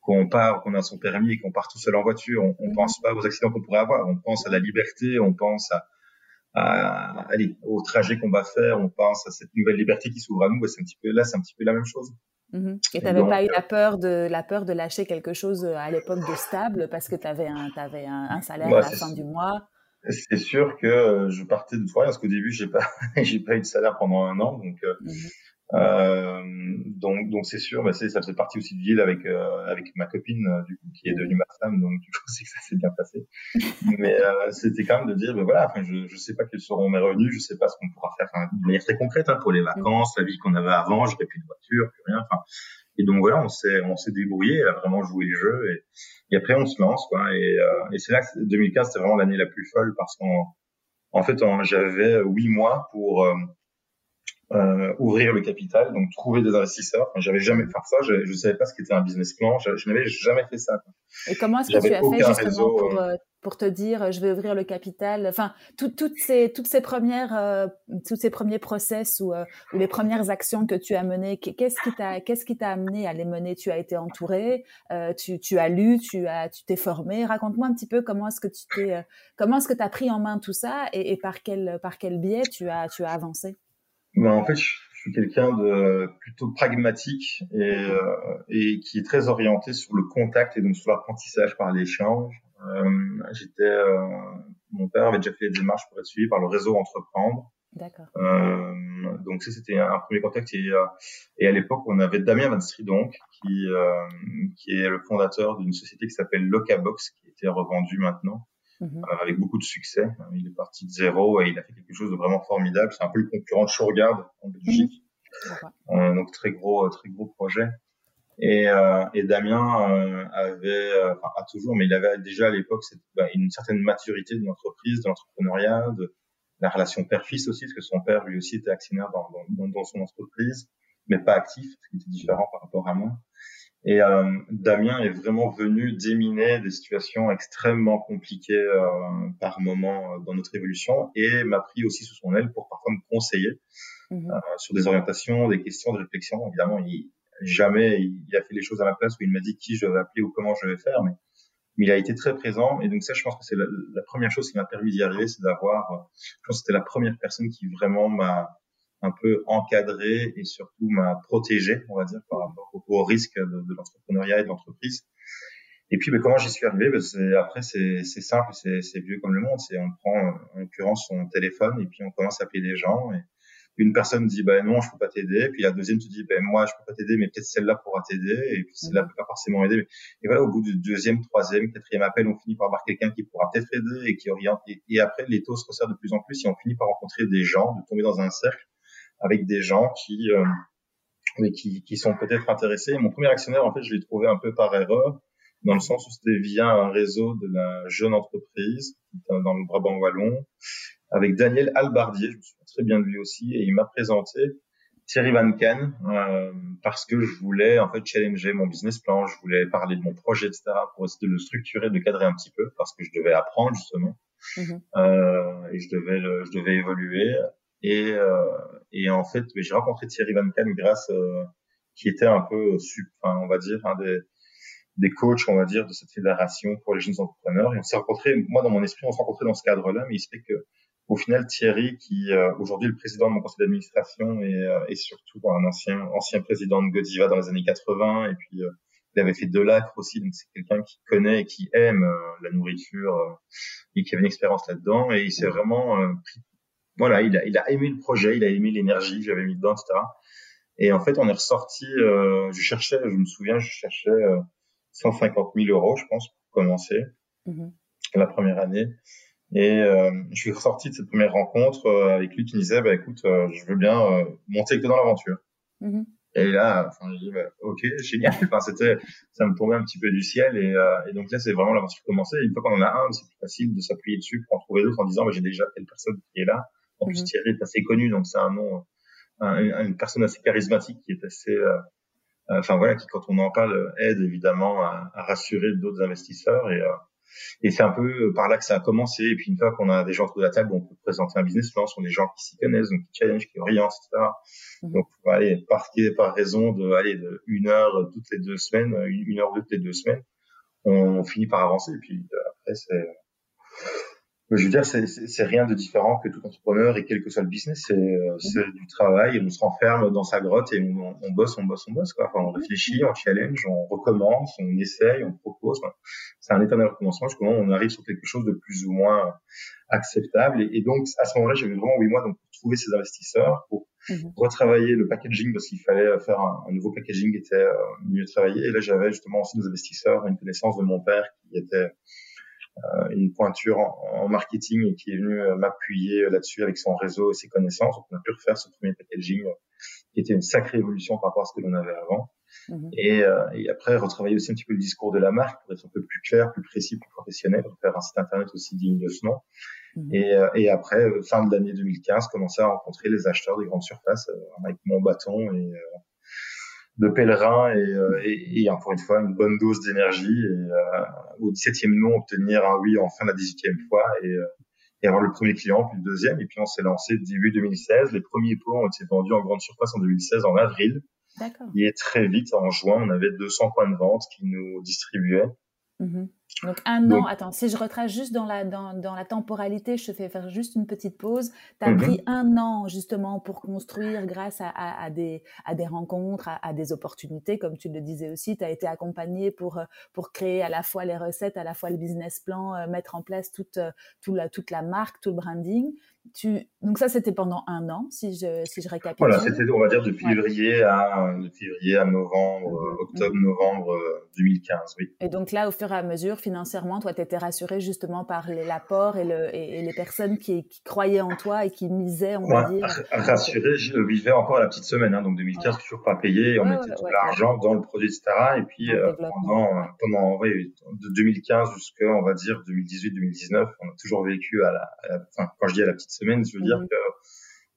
qu'on part, qu'on a son permis et qu'on part tout seul en voiture, on, on pense pas aux accidents qu'on pourrait avoir, on pense à la liberté, on pense à, à allez, au trajet qu'on va faire, on pense à cette nouvelle liberté qui s'ouvre à nous. c'est un petit peu là, c'est un petit peu la même chose. Mm-hmm. Et tu n'avais pas eu la peur de la peur de lâcher quelque chose euh, à l'époque de stable parce que tu avais un avais un, un salaire à la fin du mois? C'est sûr que euh, je partais de toi parce qu'au début j'ai pas <laughs> j'ai pas eu de salaire pendant un an donc euh, mm-hmm. Euh, donc donc c'est sûr, bah, ça faisait partie aussi de ville avec euh, avec ma copine euh, du coup qui est devenue ma femme, donc du coup <laughs> c'est que ça s'est bien passé. Mais euh, c'était quand même de dire, ben voilà, enfin je je sais pas quels seront mes revenus, je sais pas ce qu'on pourra faire, enfin, de manière très concrète hein, pour les vacances, la vie qu'on avait avant, j'avais plus de voiture, plus rien, enfin. Et donc voilà, on s'est on s'est débrouillé à vraiment jouer le jeu et, et après on se lance quoi. Et, et c'est là que 2015 c'était vraiment l'année la plus folle parce qu'en en fait j'avais huit mois pour euh, ouvrir le capital, donc trouver des investisseurs. J'avais jamais fait ça, je ne savais pas ce qu'était un business plan, je, je n'avais jamais fait ça. Et comment est-ce que tu as fait justement pour, euh, euh, pour te dire je vais ouvrir le capital? Enfin, tout, toutes ces toutes ces premières euh, tous ces premiers process ou, ou les premières actions que tu as menées, qu'est-ce qui t'a qu'est-ce qui t'a amené à les mener? Tu as été entouré, tu, tu as lu, tu as tu t'es formé. Raconte-moi un petit peu comment est-ce que tu t'es comment est-ce que tu as pris en main tout ça et, et par quel par quel biais tu as tu as avancé? Ben, en fait, je suis quelqu'un de plutôt pragmatique et, euh, et qui est très orienté sur le contact et donc sur l'apprentissage par l'échange. Euh, j'étais, euh, mon père avait déjà fait les démarches pour être suivi par le réseau Entreprendre. D'accord. Euh, donc ça c'était un premier contact et, euh, et à l'époque on avait Damien Van Stridonk qui qui est le fondateur d'une société qui s'appelle Locabox qui a été revendue maintenant Euh, avec beaucoup de succès. Il est parti de zéro et il a fait quelque chose de vraiment formidable. C'est un peu le concurrent de Shurgard en Belgique. Mhm. Euh, donc très gros, très gros projet. Et, euh, et Damien euh, avait, euh, enfin a toujours, mais il avait déjà à l'époque bah, une certaine maturité de l'entreprise, de l'entrepreneuriat, de la relation père-fils aussi, parce que son père lui aussi était actionnaire dans, dans, dans son entreprise, mais pas actif, ce qui était différent par rapport à moi. Et euh, Damien est vraiment venu déminer des situations extrêmement compliquées euh, par moment euh, dans notre évolution et m'a pris aussi sous son aile pour parfois me conseiller mhm. euh, sur des orientations, des questions, des réflexions. Évidemment, il, jamais il a fait les choses à ma place où il m'a dit qui je vais appeler ou comment je vais faire, mais, mais il a été très présent. Et donc ça, je pense que c'est la, la, première chose qui m'a permis d'y arriver, c'est d'avoir, euh, je pense que c'était la première personne qui vraiment m'a un peu encadré et surtout m'a protégé, on va dire, par rapport au, risque de, de l'entrepreneuriat et de l'entreprise. Et puis, ben, comment j'y suis arrivé? Ben, c'est, Après, c'est, c'est simple, c'est, c'est vieux comme le monde. C'est on prend en l'occurrence son téléphone et puis on commence à appeler des gens. Et une personne dit ben non, je peux pas t'aider. Puis la deuxième te dit ben moi je peux pas t'aider, mais peut-être celle-là pourra t'aider. Et puis celle-là peut pas forcément aider. Et voilà, au bout du deuxième, troisième, quatrième appel, on finit par avoir quelqu'un qui pourra peut-être aider et qui oriente. Et, et après, les taux se resserrent de plus en plus et on finit par rencontrer des gens, de tomber dans un cercle avec des gens qui, euh, qui, qui sont peut-être intéressés. Mon premier actionnaire, en fait, je l'ai trouvé un peu par erreur, dans le sens où c'était via un réseau de la jeune entreprise dans le Brabant wallon, avec Daniel Albardier, je me souviens très bien de lui aussi, et il m'a présenté Thierry Van Ken euh, parce que je voulais en fait challenger mon business plan, je voulais parler de mon projet, etc. pour essayer de le structurer, de le cadrer un petit peu parce que je devais apprendre justement mm-hmm. euh, et je devais le, je devais évoluer. Et, euh, et en fait, j'ai rencontré Thierry Van Can grâce, euh, qui était un peu, enfin, on va dire, un des, des coachs, on va dire, de cette fédération pour les jeunes entrepreneurs. Et on s'est rencontrés, moi, dans mon esprit, on s'est rencontrés dans ce cadre-là, mais il se fait que, au final, Thierry, qui euh, aujourd'hui est le président de mon conseil d'administration et, euh, et surtout un ancien ancien président de Godiva dans les années 80, et puis euh, il avait fait de l'acre aussi, donc c'est quelqu'un qui connaît et qui aime la nourriture et qui avait une expérience là-dedans, et il s'est vraiment pris voilà, il a, il a aimé le projet, il a aimé l'énergie que j'avais mis dedans, etc. Et en fait, on est ressorti. Euh, je cherchais, je me souviens, je cherchais 150 000 euros, je pense, pour commencer mm-hmm. la première année. Et euh, je suis ressorti de cette première rencontre euh, avec lui qui me disait, bah, écoute, euh, je veux bien monter avec toi dans l'aventure. Mm-hmm. Et là, enfin, j'ai dit, bah, ok, <laughs> génial. Enfin, c'était, ça me tombait un petit peu du ciel. Et, et donc là, c'est vraiment l'aventure commençait. Une fois qu'on en a un, c'est plus facile de s'appuyer dessus pour en trouver d'autres en disant, bah, j'ai déjà telle personne qui est là. En plus, mm-hmm. Thierry est assez connu, donc c'est un nom, une personne assez charismatique qui est assez, enfin voilà, qui quand on en parle aide évidemment à, à rassurer d'autres investisseurs. Et, et c'est un peu euh, par là que ça a commencé. Et puis une fois qu'on a des gens autour de la table, on peut présenter un business plan, sont des gens qui s'y connaissent, donc qui challenge, qui orientent, etc. Mmh. Donc aller par, par raison de aller de une heure toutes les deux semaines, une heure toutes les deux semaines, on, finit par avancer. Et puis euh, après c'est je veux dire, c'est rien de différent que tout entrepreneur et quel que soit le business. C'est euh, du travail et on se renferme dans sa grotte et on, on bosse, on bosse, on bosse. Quoi. Enfin, on réfléchit, on challenge, on recommence, on essaye, on propose. c'est un éternel recommencement jusqu'au moment où on arrive sur quelque chose de plus ou moins acceptable. Et, donc, à ce moment-là, j'avais vraiment huit mois donc, pour trouver ces investisseurs, pour mmh. retravailler le packaging parce qu'il fallait faire un, un, nouveau packaging qui était euh, mieux travaillé. Et là, j'avais justement aussi des investisseurs, une connaissance de mon père qui était euh, une pointure en, marketing et qui est venu euh, m'appuyer euh, là-dessus avec son réseau et ses connaissances. Donc, on a pu refaire ce premier packaging qui était une sacrée évolution par rapport à ce que l'on avait avant. Mhm. Et, et, après, retravailler aussi un petit peu le discours de la marque pour être un peu plus clair, plus précis, plus professionnel, faire un site internet aussi digne de ce nom. Mhm. Et, et, après, fin de l'année 2015, commencer à rencontrer les acheteurs des grandes surfaces avec mon bâton et de pèlerin euh, et, et, encore une fois une bonne dose d'énergie et euh, au 17e non obtenir un oui enfin la 18e fois et, euh, et avoir le premier client puis le deuxième. Et puis on s'est lancé début 2016 les premiers pots ont été vendus en grande surface en 2016 en avril. Et très vite en juin on avait 200 points de vente qui nous distribuaient mm-hmm. Donc un an, attends, si je retrace juste dans la, dans, dans, la temporalité, je te fais faire juste une petite pause. Tu as mhm. pris un an justement pour construire grâce à, à, à des, à des rencontres, à, à, des opportunités, comme tu le disais aussi. Tu as été accompagné pour, euh, pour créer à la fois les recettes, à la fois le business plan, euh, mettre en place toute, euh, toute, la, toute la marque, tout le branding. Tu... Donc ça, c'était pendant un an, si je, si je récapitule. Voilà, c'était, on va dire, de février, à, de février à novembre, mhm. octobre, novembre 2015, oui. Et donc là, au fur et à mesure, financièrement, toi, tu étais rassuré justement par l'apport et, le, et, les personnes qui, qui, croyaient en toi et qui misaient, on va dire. Rassuré, je vivais encore à la petite semaine, hein, donc 2015, ouais. toujours pas payé, on mettait tout l'argent dans le produit, etc. Et puis euh, pendant, pendant de 2015 jusqu'à, on va dire, 2018-2019, on a toujours vécu à la, enfin, quand je dis à la petite semaine, je veux dire mhm. que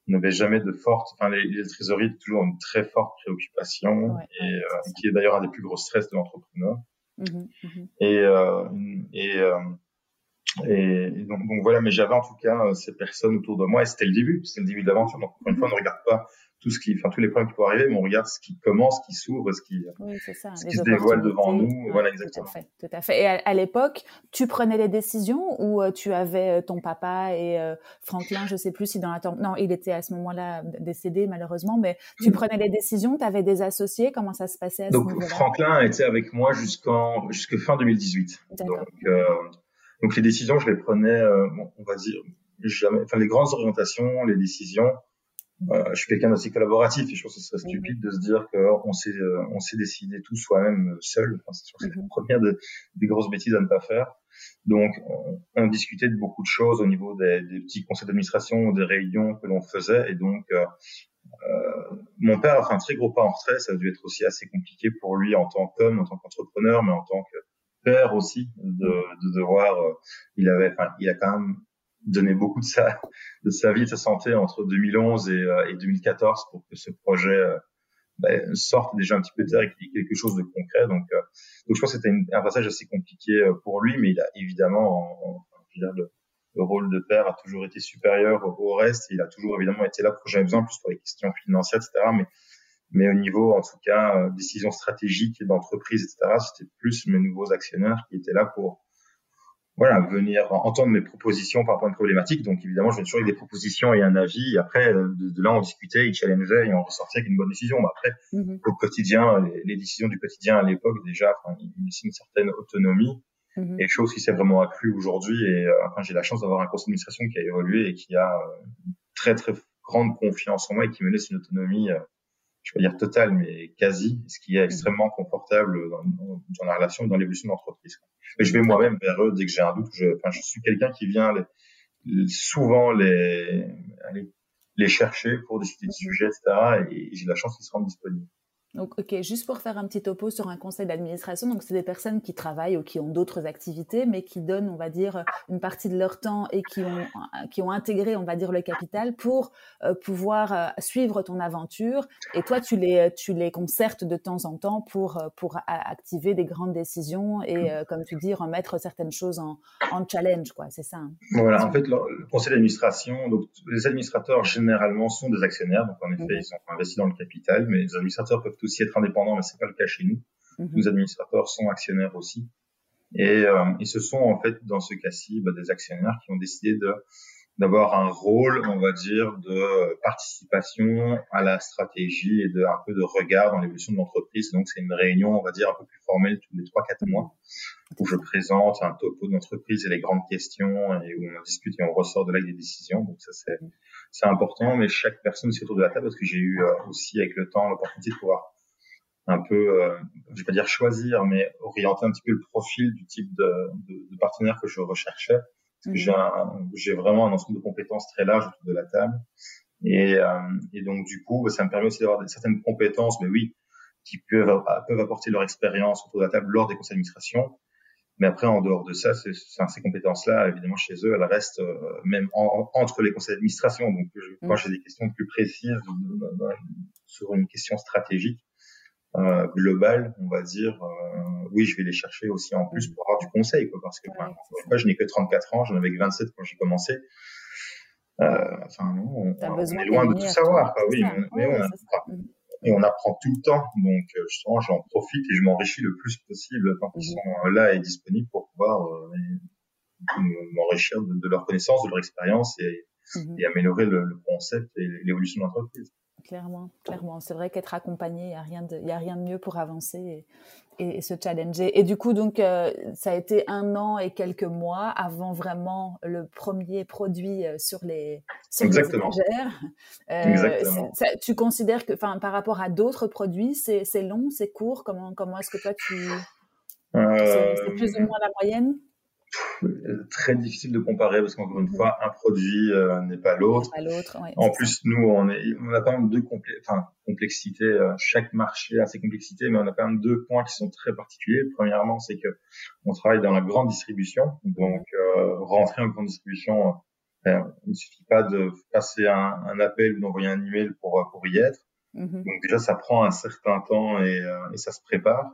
on n'avait jamais de forte, enfin les, les trésoreries toujours une très forte préoccupation et euh, qui est d'ailleurs un des plus gros stress de l'entrepreneur. Mmh mmh et, euh, et, euh, et, donc, donc, voilà, mais j'avais en tout cas ces personnes autour de moi et c'était le début, c'était le début de l'aventure. Donc encore une fois, on ne regarde pas tout ce qui, enfin tous les problèmes qui peuvent arriver, mais on regarde ce qui commence, ce qui s'ouvre, ce qui, oui, ça, ce qui se dévoile devant nous. voilà, exactement. Tout à fait. Tout à fait. Et à, l'époque, tu prenais les décisions ou euh, tu avais euh, ton papa et euh, Franklin, je sais plus si dans la non, il était à ce moment-là décédé malheureusement, mais tu mm. prenais les décisions, tu avais des associés, comment ça se passait à donc, ce Franklin était avec moi jusqu'en jusque fin 2018. Donc, euh, donc les décisions, je les prenais, bon, on va dire jamais, enfin les grandes orientations, les décisions euh, je suis quelqu'un d'assez collaboratif et je pense que ce serait stupide de se dire qu'on s'est euh, on s'est décidé tout soi-même seul. Enfin, c'est sûr que c'est la première des grosses bêtises à ne pas faire. Donc, on, on, discutait de beaucoup de choses au niveau des, des petits conseils d'administration, des réunions que l'on faisait. Et donc, euh, euh, mon père a fait un très gros pas en retrait. Ça a dû être aussi assez compliqué pour lui en tant qu'homme, en tant qu'entrepreneur, mais en tant que père aussi, de, de devoir. Euh, il avait, enfin, il a quand même donné beaucoup de sa, de sa vie, de sa santé entre 2011 et, euh, et 2014 pour que ce projet euh, ben, sorte déjà un petit peu de terre et qu'il y ait quelque chose de concret. Donc, euh, donc je pense que c'était un passage assez compliqué pour lui, mais il a évidemment, en, en, le, le, rôle de père a toujours été supérieur au reste. Il a toujours évidemment été là quand j'avais besoin, plus pour les questions financières, etc. Mais, mais au niveau, en tout cas, décision stratégique d'entreprise, etc., c'était plus mes nouveaux actionnaires qui étaient là pour voilà, venir entendre mes propositions par rapport à une problématique. Donc évidemment, je venais toujours avec des propositions et un avis. Et après, euh, de, là, on discutait, il challengeait et on ressortait avec une bonne décision. Mais après, mm-hmm. au quotidien, les, les, décisions du quotidien à l'époque, déjà, enfin, il une certaine autonomie. Mm-hmm. Et chose qui s'est vraiment accrue aujourd'hui. Et euh, enfin, j'ai la chance d'avoir un conseil d'administration qui a évolué et qui a euh, très très grande confiance en moi et qui me laisse une autonomie, euh, je vais dire totale, mais quasi, ce qui est mmh. extrêmement confortable dans, dans la relation et dans l'évolution de l'entreprise. Et je vais moi-même vers eux dès que j'ai un doute. Je, enfin, je suis quelqu'un qui vient les, souvent les, les chercher pour discuter de mmh. sujets, etc. Et j'ai la chance qu'ils se rendent disponibles. Donc, ok, juste pour faire un petit topo sur un conseil d'administration, donc c'est des personnes qui travaillent ou qui ont d'autres activités, mais qui donnent, on va dire, une partie de leur temps et qui ont, qui ont intégré, on va dire, le capital pour euh, pouvoir euh, suivre ton aventure. Et toi, tu les, tu les concertes de temps en temps pour, euh, pour activer des grandes décisions et, comme tu dis, remettre certaines choses en, en challenge, quoi. C'est ça. Hein. Voilà, en fait, le, conseil d'administration, donc les administrateurs généralement sont des actionnaires, donc en effet, mmh ils ont investi dans le capital, mais les administrateurs peuvent aussi être indépendant, mais c'est pas le cas chez nous. Mhm. Nos administrateurs sont actionnaires aussi. Et, euh, et ce sont en fait dans ce cas-ci bah, des actionnaires qui ont décidé de d'avoir un rôle, on va dire, de participation à la stratégie et de un peu de regard dans l'évolution de l'entreprise. Donc c'est une réunion, on va dire, un peu plus formelle tous les trois quatre mois où je présente un topo de l'entreprise et les grandes questions et où on discute et on ressort de là avec des décisions. Donc ça c'est c'est important, mais chaque personne aussi autour de la table parce que j'ai eu euh, aussi avec le temps l'opportunité de pouvoir un peu, euh, je vais pas dire choisir, mais orienter un petit peu le profil du type de, de, de partenaire que je recherchais. Parce que j'ai, mhm. j'ai vraiment un ensemble de compétences très large autour de la table. Et, euh, et donc, du coup, ça me permet aussi d'avoir certaines compétences, mais oui, qui peuvent, peuvent apporter leur expérience autour de la table lors des conseils d'administration. Mais après, en dehors de ça, c'est, ces compétences-là, évidemment, chez eux, elles restent euh, même entre les conseils d'administration. Donc, je, quand mhm. j'ai des questions plus précises sur une question stratégique, euh, global, on va dire, euh, oui, je vais les chercher aussi en plus pour avoir du conseil, quoi, parce que moi, je n'ai que 34 ans, j'en avais que 27 quand j'ai commencé. Euh, enfin, on, on, est loin de tout savoir, quoi, oui, mais, on apprend, mm. et on apprend tout le temps, donc euh, justement, j'en profite et je m'enrichis le plus possible quand ils sont là et disponibles pour pouvoir m'enrichir de, de, leur connaissance, de leur expérience et, mm-hmm. et améliorer le, le concept et l'évolution de l'entreprise. Clairement, clairement. C'est vrai qu'être accompagné, il n'y a, rien de, a rien de mieux pour avancer et, et, se challenger. Et du coup, donc, euh, ça a été un an et quelques mois avant vraiment le premier produit euh, sur les, sur Exactement. les étagères. Euh, Exactement. tu considères que, par rapport à d'autres produits, c'est long, c'est court? Comment, comment est-ce que toi, tu... C'est plus ou moins la moyenne? Très difficile de comparer parce qu'encore une fois, un produit euh, n'est pas l'autre. en plus, nous, on, est, on a quand même deux complé enfin, complexités. Euh, chaque marché a ses complexités, mais on a quand même deux points qui sont très particuliers. Premièrement, c'est que on travaille dans la grande distribution, donc euh, rentrer en grande distribution, il ne suffit pas de passer un, un appel ou d'envoyer un email pour pour y être. Mm-hmm. Donc déjà, ça prend un certain temps et, et ça se prépare.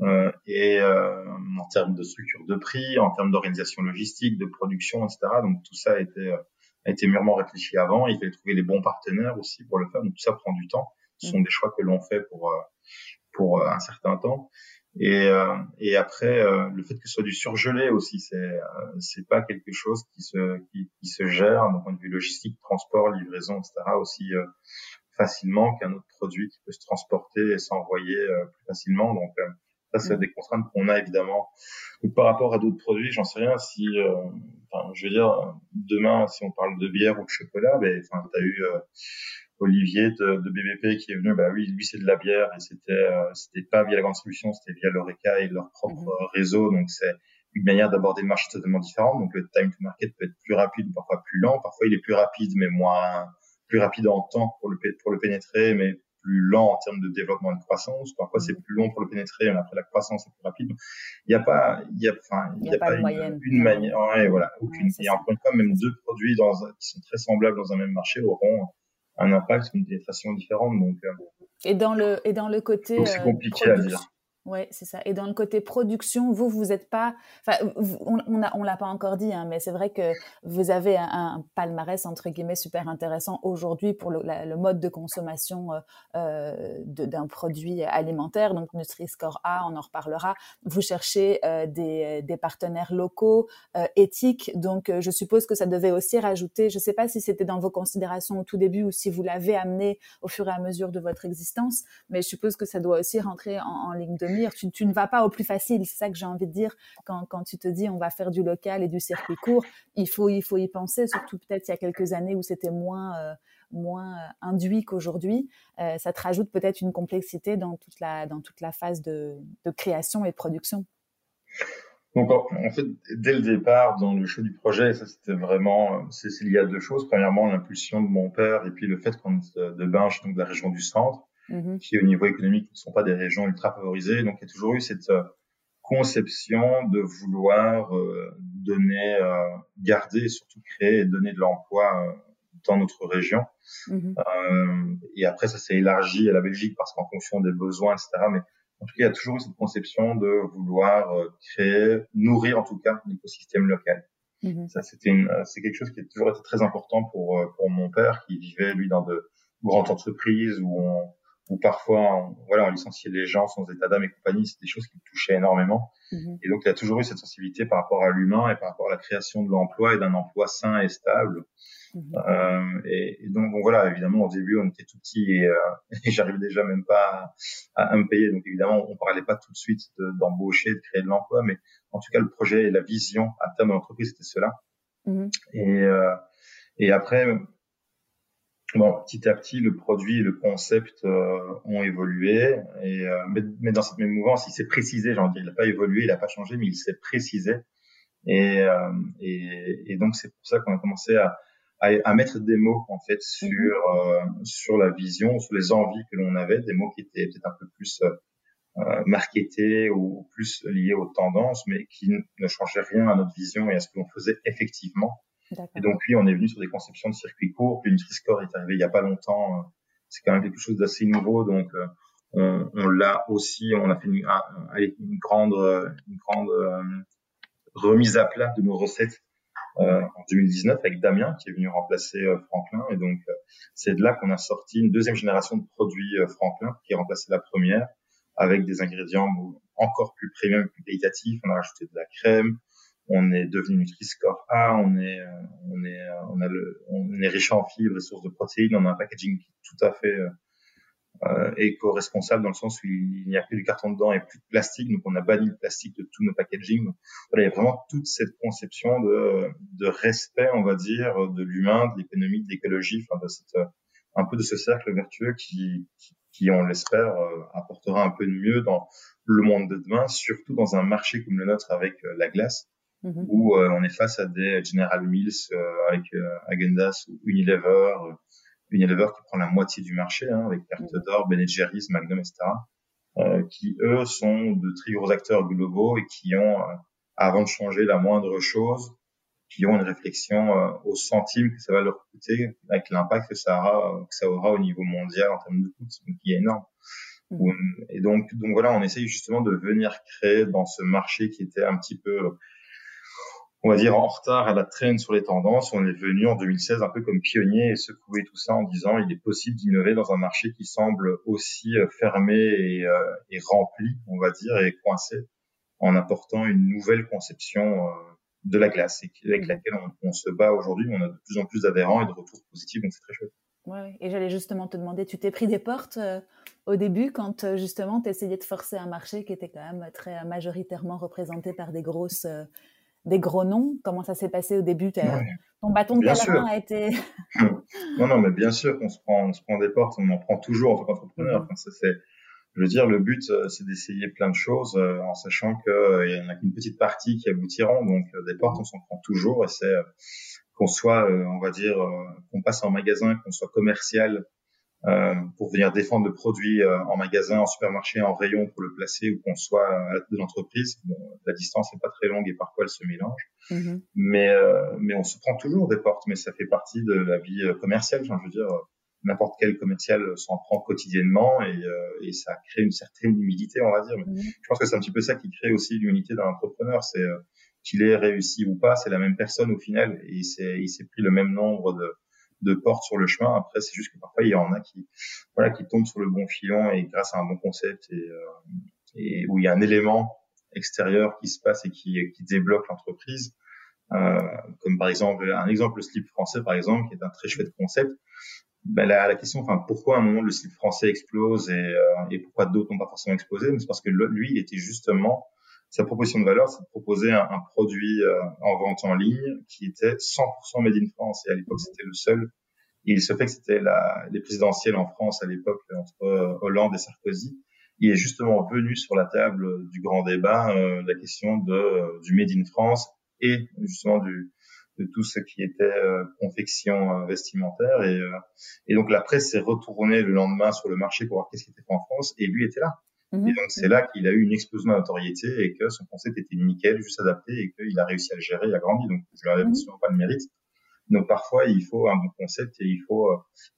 Euh, et euh, en termes de structure de prix, en termes d'organisation logistique, de production, etc. Donc tout ça a été, a été mûrement réfléchi avant. Il fallait trouver les bons partenaires aussi pour le faire. Donc tout ça prend du temps. Ce sont mmh. des choix que l'on fait pour euh, pour un certain temps. Et, et après, le fait que ce soit du surgelé aussi, c'est c'est pas quelque chose qui se qui, qui se gère d'un point de vue logistique, transport, livraison, etc. aussi facilement qu'un autre produit qui peut se transporter et s'envoyer plus facilement. Donc ça, c'est mm. des contraintes qu'on a évidemment. Donc, par rapport à d'autres produits, j'en sais rien. Si, euh, enfin, je veux dire, demain, si on parle de bière ou de chocolat, ben, enfin, t'as eu euh, Olivier de, de, BBP qui est venu. Bah oui, lui, c'est de la bière et c'était, euh, c'était pas via la grande distribution, c'était via l'Oreca et leur propre mm-hmm. réseau. Donc, c'est une manière d'aborder le marché totalement différente. Donc, le time to market peut être plus rapide, parfois plus lent. Parfois, il est plus rapide, mais moins, plus rapide en temps pour le, pour le pénétrer, mais plus lent en termes de développement et de croissance. Parfois, c'est plus long pour le pénétrer, mais après la croissance est plus rapide. Il n'y a pas, il y a, enfin, il y a, pas, une, une, manière, ouais, voilà, aucune. et encore une fois, même deux produits dans qui sont très semblables dans un même marché auront un impact, une pénétration différente. Donc, euh, et dans le, et dans le côté. c'est euh, compliqué à dire. Oui, c'est ça. Et dans le côté production, vous, vous n'êtes pas. Enfin, on on, on l'a pas encore dit, hein, mais c'est vrai que vous avez un, palmarès entre guillemets super intéressant aujourd'hui pour le, mode de consommation euh, euh d'un produit alimentaire. Donc Nutri-Score A, on en reparlera. Vous cherchez euh, des, partenaires locaux, éthiques. Donc, je suppose que ça devait aussi rajouter. Je ne sais pas si c'était dans vos considérations au tout début ou si vous l'avez amené au fur et à mesure de votre existence, mais je suppose que ça doit aussi rentrer en, en ligne de Tu, ne vas pas au plus facile. C'est ça que j'ai envie de dire quand, tu te dis on va faire du local et du circuit court. Il faut, il faut y penser, surtout peut-être il y a quelques années où c'était moins, euh, moins induit qu'aujourd'hui. Euh, ça te rajoute peut-être une complexité dans toute la, dans toute la phase de, de création et de production. Donc en, fait, dès le départ, dans le choix du projet, ça c'était vraiment, c'est lié à deux choses. Premièrement, l'impulsion de mon père et puis le fait qu'on est de Binche, donc de la région du centre, mmh qui au niveau économique ne sont pas des régions ultra favorisées. Donc il y a toujours eu cette euh, conception de vouloir euh, donner, euh, garder et surtout créer et donner de l'emploi dans notre région. Mmh et après, ça s'est élargi à la Belgique parce qu'en fonction des besoins, etc. Mais en tout cas, il y a toujours eu cette conception de vouloir euh, créer, nourrir en tout cas l'écosystème local. Mhm. Ça, c'était euh, c'est quelque chose qui a toujours été très important pour euh, pour mon père, qui vivait lui dans de grandes entreprises où on, où parfois on, voilà on licenciait les gens sans état d'âme et compagnie. C'est des choses qui me touchaient énormément. Mhm. Et donc, il y a toujours eu cette sensibilité par rapport à l'humain et par rapport à la création de l'emploi et d'un emploi sain et stable. Mhm. Euh, et, donc, bon, voilà, évidemment, au début, on était tout petit et, euh, <laughs> et j'arrivais déjà même pas à, à, me payer. Donc, évidemment, on parlait pas tout de suite d'embaucher, de, créer de l'emploi, mais en tout cas, le projet et la vision à terme de l'entreprise, c'était cela. Mhm. Et, euh, et après, bon, petit à petit, le produit et le concept euh, ont évolué. Et, euh, mais, mais, dans cette même mouvance, il s'est précisé, j'ai envie il n'a pas évolué, il n'a pas changé, mais il s'est précisé. Et, euh, et, et donc, c'est pour ça qu'on a commencé à à, mettre des mots en fait sur mhm. euh, sur la vision, sur les envies que l'on avait, des mots qui étaient peut-être un peu plus euh, euh, marketés ou plus liés aux tendances, mais qui ne changeaient rien à notre vision et à ce que l'on faisait effectivement. Et donc oui, on est venu sur des conceptions de circuits courts. Puis Nutri-Score est arrivé il y a pas longtemps. C'est quand même quelque chose d'assez nouveau, donc on, on l'a aussi. On a fait une, grande une grande remise à plat de nos recettes euh, en 2019 avec Damien qui est venu remplacer euh, Franklin et donc euh, c'est de là qu'on a sorti une deuxième génération de produits Franklin qui a remplacé la première avec des ingrédients encore plus premium, plus qualitatifs. On a rajouté de la crème, on est devenu Nutri-Score A, on est, on est, on a le, on est riche en fibres et sources de protéines, on a un packaging tout à fait euh, éco-responsable dans le sens où il, n'y a plus de carton dedans et plus de plastique. Donc, on a banni le plastique de tous nos packaging. voilà, il y a vraiment toute cette conception de, de respect, on va dire, de l'humain, de l'économie, de l'écologie, enfin, de cette, euh, un peu de ce cercle vertueux qui, qui, qui on l'espère, euh, apportera un peu de mieux dans le monde de demain, surtout dans un marché comme le nôtre avec la glace, mm-hmm. où on est face à des General Mills avec Agendas ou Unilever, Unilever qui prend la moitié du marché, hein, avec Perte mm. d'Or, Ben Jerry's, Magnum, etc., euh, qui eux sont de très gros acteurs globaux et qui ont, euh, avant de changer la moindre chose, qui ont une réflexion euh, au centime que ça va leur coûter, avec l'impact que ça aura, que ça aura au niveau mondial en termes de coûts, qui est énorme. Mm. Et donc, donc voilà, on essaye justement de venir créer dans ce marché qui était un petit peu on va dire, en retard à la traîne sur les tendances. On est venu en 2016 un peu comme pionnier et secouer tout ça en disant il est possible d'innover dans un marché qui semble aussi euh, fermé et, euh, et, rempli, on va dire, et coincé, en apportant une nouvelle conception euh, de la glace avec laquelle on, se bat aujourd'hui. On a de plus en plus d'adhérents et de retours positifs, donc c'est très chouette. Ouais, et j'allais justement te demander, tu t'es pris des portes au début quand justement tu essayais de forcer un marché qui était quand même très majoritairement représenté par des grosses des gros noms Comment ça s'est passé au début Ton bâton de pèlerin a été. <laughs> non, non, mais bien sûr qu'on se prend, on se prend des portes, on en prend toujours en tant qu'entrepreneur. Enfin, c'est, je veux dire, le but, euh, c'est d'essayer plein de choses euh, en sachant qu'il euh, y en a qu'une petite partie qui aboutiront. Donc, des portes, on s'en prend toujours et c'est qu'on soit, on va dire, qu'on passe en magasin, qu'on soit commercial, pour venir défendre le produit euh, en magasin, en supermarché, en rayon pour le placer ou qu'on soit à la tête de l'entreprise. Bon, la distance n'est pas très longue et parfois elle se mélange. Mm-hmm. Mais, euh, mais on se prend toujours des portes, mais ça fait partie de la vie commerciale. Enfin, je veux dire, n'importe quel commercial s'en prend quotidiennement et, et, ça crée une certaine humilité, on va dire. Mais mm-hmm. Je pense que c'est un petit peu ça qui crée aussi l'humilité d'un entrepreneur. C'est qu'il ait réussi ou pas, c'est la même personne au final et il s'est pris le même nombre de de portes sur le chemin. Après, c'est juste que parfois il y en a qui, voilà, qui tombent sur le bon filon et grâce à un bon concept et, euh, et où il y a un élément extérieur qui se passe et qui, qui débloque l'entreprise. Euh, comme par exemple un exemple le slip français par exemple qui est un très chouette concept ben, la, la, question, enfin, pourquoi un moment le style français explose et, euh, et pourquoi d'autres n'ont pas forcément explosé? C'est parce que lui, était justement sa proposition de valeur, c'est de proposer un, produit euh, en vente en ligne qui était 100% made in France. Et à l'époque, c'était le seul. Il se fait que c'était les présidentielles en France à l'époque entre euh, Hollande et Sarkozy. Il est justement venu sur la table du grand débat la question de, du made in France et justement du, de tout ce qui était euh, confection euh, vestimentaire. Et, euh, et donc la presse s'est retournée le lendemain sur le marché pour voir qu'est-ce qui était fait en France, et lui était là. Mhm. Et donc c'est là qu'il a eu une explosion de notoriété et que son concept était nickel, juste adapté, et qu'il a réussi à le gérer, il a grandi. Donc je lui avais absolument pas le mérite. Donc parfois il faut un bon concept et il faut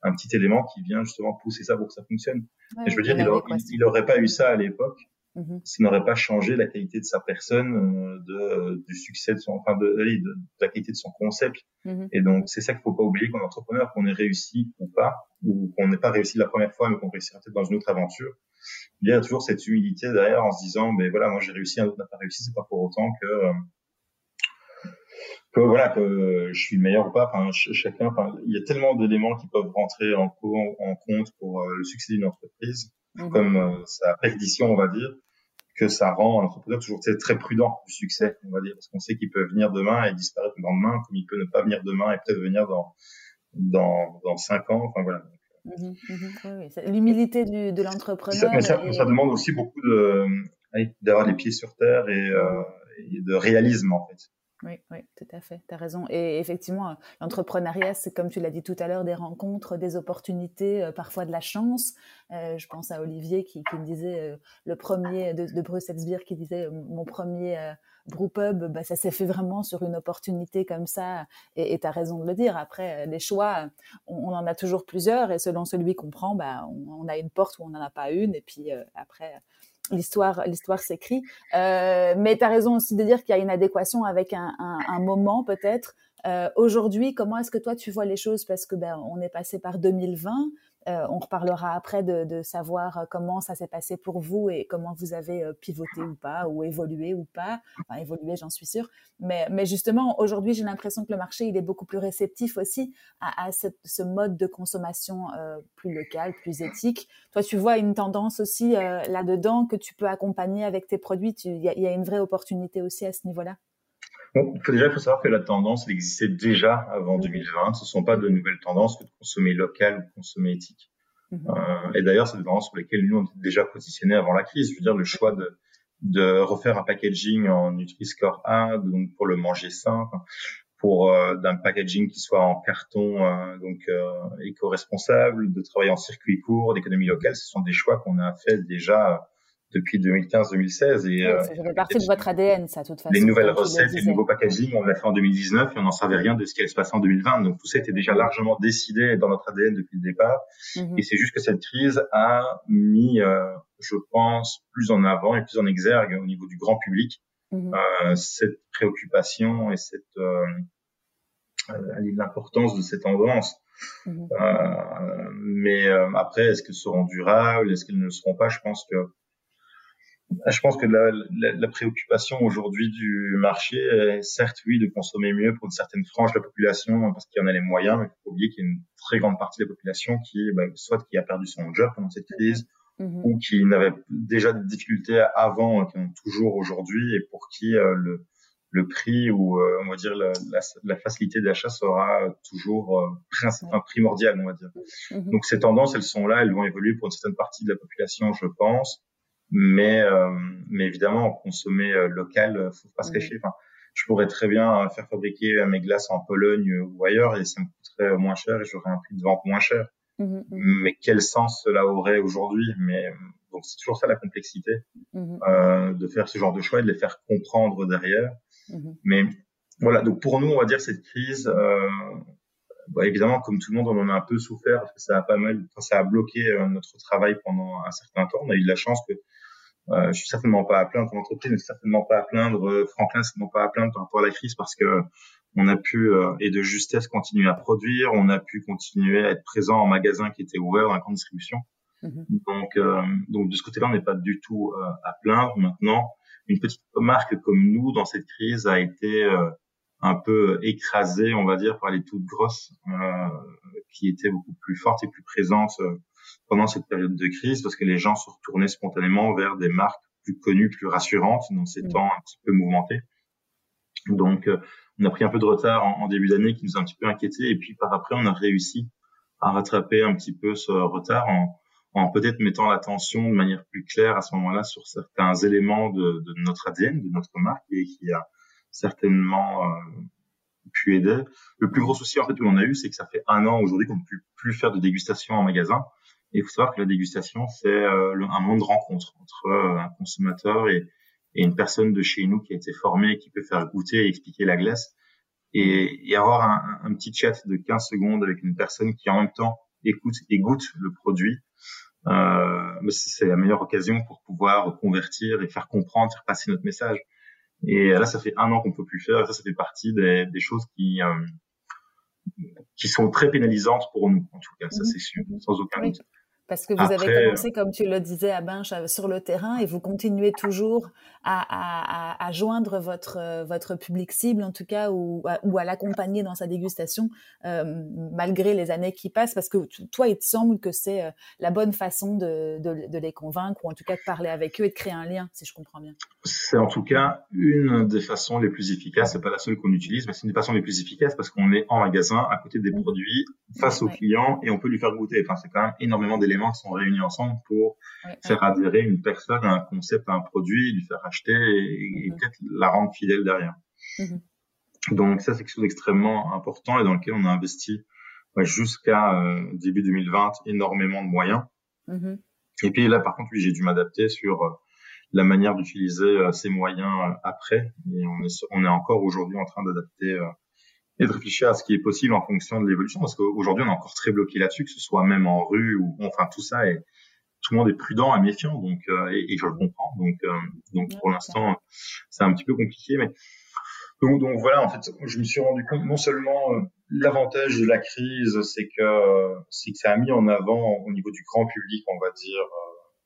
un petit élément qui vient justement pousser ça pour que ça fonctionne. et je veux dire, il, il, aurait pas eu ça à l'époque Mmh ça n'aurait pas changé la qualité de sa personne, euh, de, du succès de son, enfin de, de, la qualité de son concept. Mmh Et donc c'est ça qu'il faut pas oublier qu'on est entrepreneur, qu'on ait réussi ou pas, ou qu'on n'ait pas réussi la première fois, mais qu'on réussira peut-être dans une autre aventure. Il y a toujours cette humilité derrière en se disant, mais voilà, moi j'ai réussi, un autre n'a pas réussi, c'est pas pour autant que euh, que voilà que je suis le meilleur ou pas. Enfin, chacun, enfin, il y a tellement d'éléments qui peuvent rentrer en, en compte pour euh, le succès d'une entreprise, mmh comme sa perdition, on va dire que ça rend un entrepreneur toujours très prudent du succès, on va dire, parce qu'on sait qu'il peut venir demain et disparaître le lendemain, comme il peut ne pas venir demain et peut-être venir dans dans dans cinq ans. Enfin voilà. Mmh mmh l'humilité de l'entrepreneur. Mais ça, ça, demande aussi beaucoup de d'avoir les pieds sur terre et, euh, et de réalisme en fait. Oui, oui, tout à fait, tu as raison. Et effectivement, l'entrepreneuriat, c'est comme tu l'as dit tout à l'heure, des rencontres, des opportunités, euh, parfois de la chance. Euh, je pense à Olivier qui, me disait, euh, le premier de, de Bruxelles qui disait, mon premier euh, brewpub, bah, ça s'est fait vraiment sur une opportunité comme ça. Et tu as raison de le dire. Après, les choix, on, en a toujours plusieurs. Et selon celui qu'on prend, bah, on, on, a une porte ou on n'en a pas une. Et puis après l'histoire l'histoire s'écrit. Euh, mais tu as raison aussi de dire qu'il y a une adéquation avec un, un, un moment peut-être. Euh, Aujourd'hui, comment est-ce que toi tu vois les choses? Parce que ben on est passé par 2020. Euh, on reparlera après de, de, savoir euh, comment ça s'est passé pour vous et comment vous avez euh, pivoté ou pas, ou évolué ou pas. Enfin, évolué, j'en suis sûre. Mais, mais justement, aujourd'hui, j'ai l'impression que le marché, il est beaucoup plus réceptif aussi à, à ce mode de consommation euh, plus local, plus éthique. Toi, tu vois une tendance aussi euh, là-dedans que tu peux accompagner avec tes produits. Il y, y, a une vraie opportunité aussi à ce niveau-là. Bon, il faut déjà faut savoir que la tendance elle existait déjà avant 2020. Ce ne sont pas de nouvelles tendances que de consommer local ou consommer éthique. Mhm. Euh, et d'ailleurs, c'est des tendances sur lesquelles nous on était déjà positionnés avant la crise. Je veux dire, le choix de, de refaire un packaging en Nutri-Score A, donc pour le manger sain, pour euh, d'un packaging qui soit en carton, euh, donc euh, éco-responsable, de travailler en circuit court, d'économie locale, ce sont des choix qu'on a fait déjà depuis 2015-2016. Et, euh, ça fait partie de votre ADN, ça, de toute façon. Les nouvelles recettes et le nouveau packaging, on l'a fait en 2019 et on n'en savait rien de ce qui allait se passer en 2020. Donc tout ça était déjà largement décidé dans notre ADN depuis le départ. Mm-hmm. Et c'est juste que cette crise a mis, euh, je pense, plus en avant et plus en exergue au niveau du grand public mm-hmm. euh, cette préoccupation et cette euh, l'importance de cette tendance. Euh, mais après, est-ce qu'elles seront durables? Est-ce qu'elles ne le seront pas? Je pense que je pense que la, la, la préoccupation aujourd'hui du marché est certes, oui, de consommer mieux pour une certaine frange de la population parce qu'il y en a les moyens, mais il faut oublier qu'il y a une très grande partie de la population qui, bah, soit qui a perdu son job pendant cette crise, mmh. ou qui n'avait déjà des difficultés avant, qui ont toujours aujourd'hui, et pour qui euh, le, le prix ou euh, on va dire la, la, la facilité d'achat sera toujours euh, enfin, primordial, on va dire. Mmh. Donc ces tendances, elles sont là, elles vont évoluer pour une certaine partie de la population, je pense mais euh, mais évidemment consommer euh, local euh, faut pas se cacher. Enfin je pourrais très bien faire fabriquer mes glaces en Pologne ou ailleurs et ça me coûterait moins cher et j'aurais un prix de vente moins cher. Mmh, mmh. mais quel sens cela aurait aujourd'hui? Mais donc c'est toujours ça la complexité mmh. euh, de faire ce genre de choix et de les faire comprendre derrière. Mais voilà. Donc pour nous on va dire cette crise euh, bah, évidemment, comme tout le monde, on en a un peu souffert parce que ça a pas mal, ça a bloqué euh, notre travail pendant un certain temps. On a eu de la chance que euh, je suis certainement pas à plaindre, mon entreprise n'est certainement pas à plaindre, euh, Franklin certainement pas à plaindre par rapport à la crise parce que on a pu euh, et de justesse continuer à produire, on a pu continuer à être présent en magasin qui était ouvert la grande distribution. Mmh donc, donc de ce côté-là, on n'est pas du tout à plaindre. Maintenant, une petite marque comme nous dans cette crise a été un peu écrasé, on va dire, par les toutes grosses, euh, qui était beaucoup plus forte et plus présente pendant cette période de crise parce que les gens se retournaient spontanément vers des marques plus connues, plus rassurantes dans ces mmh. temps un petit peu mouvementés. Donc, on a pris un peu de retard en, début d'année qui nous a un petit peu inquiété et puis par après, on a réussi à rattraper un petit peu ce retard en, en peut-être mettant l'attention de manière plus claire à ce moment-là sur certains éléments de, de, notre ADN, de notre marque et qui a certainement euh, pu aider. Le plus gros souci en fait que l'on a eu, c'est que ça fait un an aujourd'hui qu'on ne peut plus faire de dégustation en magasin. Et il faut savoir que la dégustation, c'est euh, un monde de rencontre entre euh, un consommateur et, et, une personne de chez nous qui a été formée et qui peut faire goûter et expliquer la glace. Et, et avoir un, un, petit chat de 15 secondes avec une personne qui en même temps écoute et goûte le produit, euh, c'est la meilleure occasion pour pouvoir convertir et faire comprendre, faire passer notre message. Et là, ça fait un an qu'on peut plus faire. Et ça, ça fait partie des, des choses qui euh, qui sont très pénalisantes pour nous, en tout cas. Ça, mhm. c'est sûr, sans aucun doute. Parce que vous avez commencé, comme tu le disais à Binche, sur le terrain et vous continuez toujours à, à, à, joindre votre, votre public cible, en tout cas, ou, ou à l'accompagner dans sa dégustation, euh, malgré les années qui passent. Parce que toi, il te semble que c'est euh, la bonne façon de, de, de, les convaincre, ou en tout cas de parler avec eux et de créer un lien, si je comprends bien. C'est en tout cas une des façons les plus efficaces. C'est pas la seule qu'on utilise, mais c'est une des façons les plus efficaces parce qu'on est en magasin, à côté des produits, face au client, et on peut lui faire goûter. Enfin, c'est quand même énormément d'éléments sont réunis ensemble pour faire adhérer une personne à un concept, à un produit, lui faire acheter et, mm-hmm. peut-être la rendre fidèle derrière. Mm-hmm. Donc ça, c'est quelque chose d'extrêmement important et dans lequel on a investi jusqu'à euh, début 2020 énormément de moyens. Mm-hmm. Et puis là, par contre, oui, j'ai dû m'adapter sur euh, la manière d'utiliser euh, ces moyens après. Et on est, on est encore aujourd'hui en train d'adapter et de réfléchir à ce qui est possible en fonction de l'évolution, parce qu'aujourd'hui on est encore très bloqué là-dessus, que ce soit même en rue ou enfin tout ça, et tout le monde est prudent et méfiant, donc euh, et, je le comprends. Donc euh, donc pour l'instant c'est un petit peu compliqué, mais donc, donc, voilà, en fait, je me suis rendu compte non seulement euh, l'avantage de la crise, c'est que c'est que ça a mis en avant au niveau du grand public, on va dire,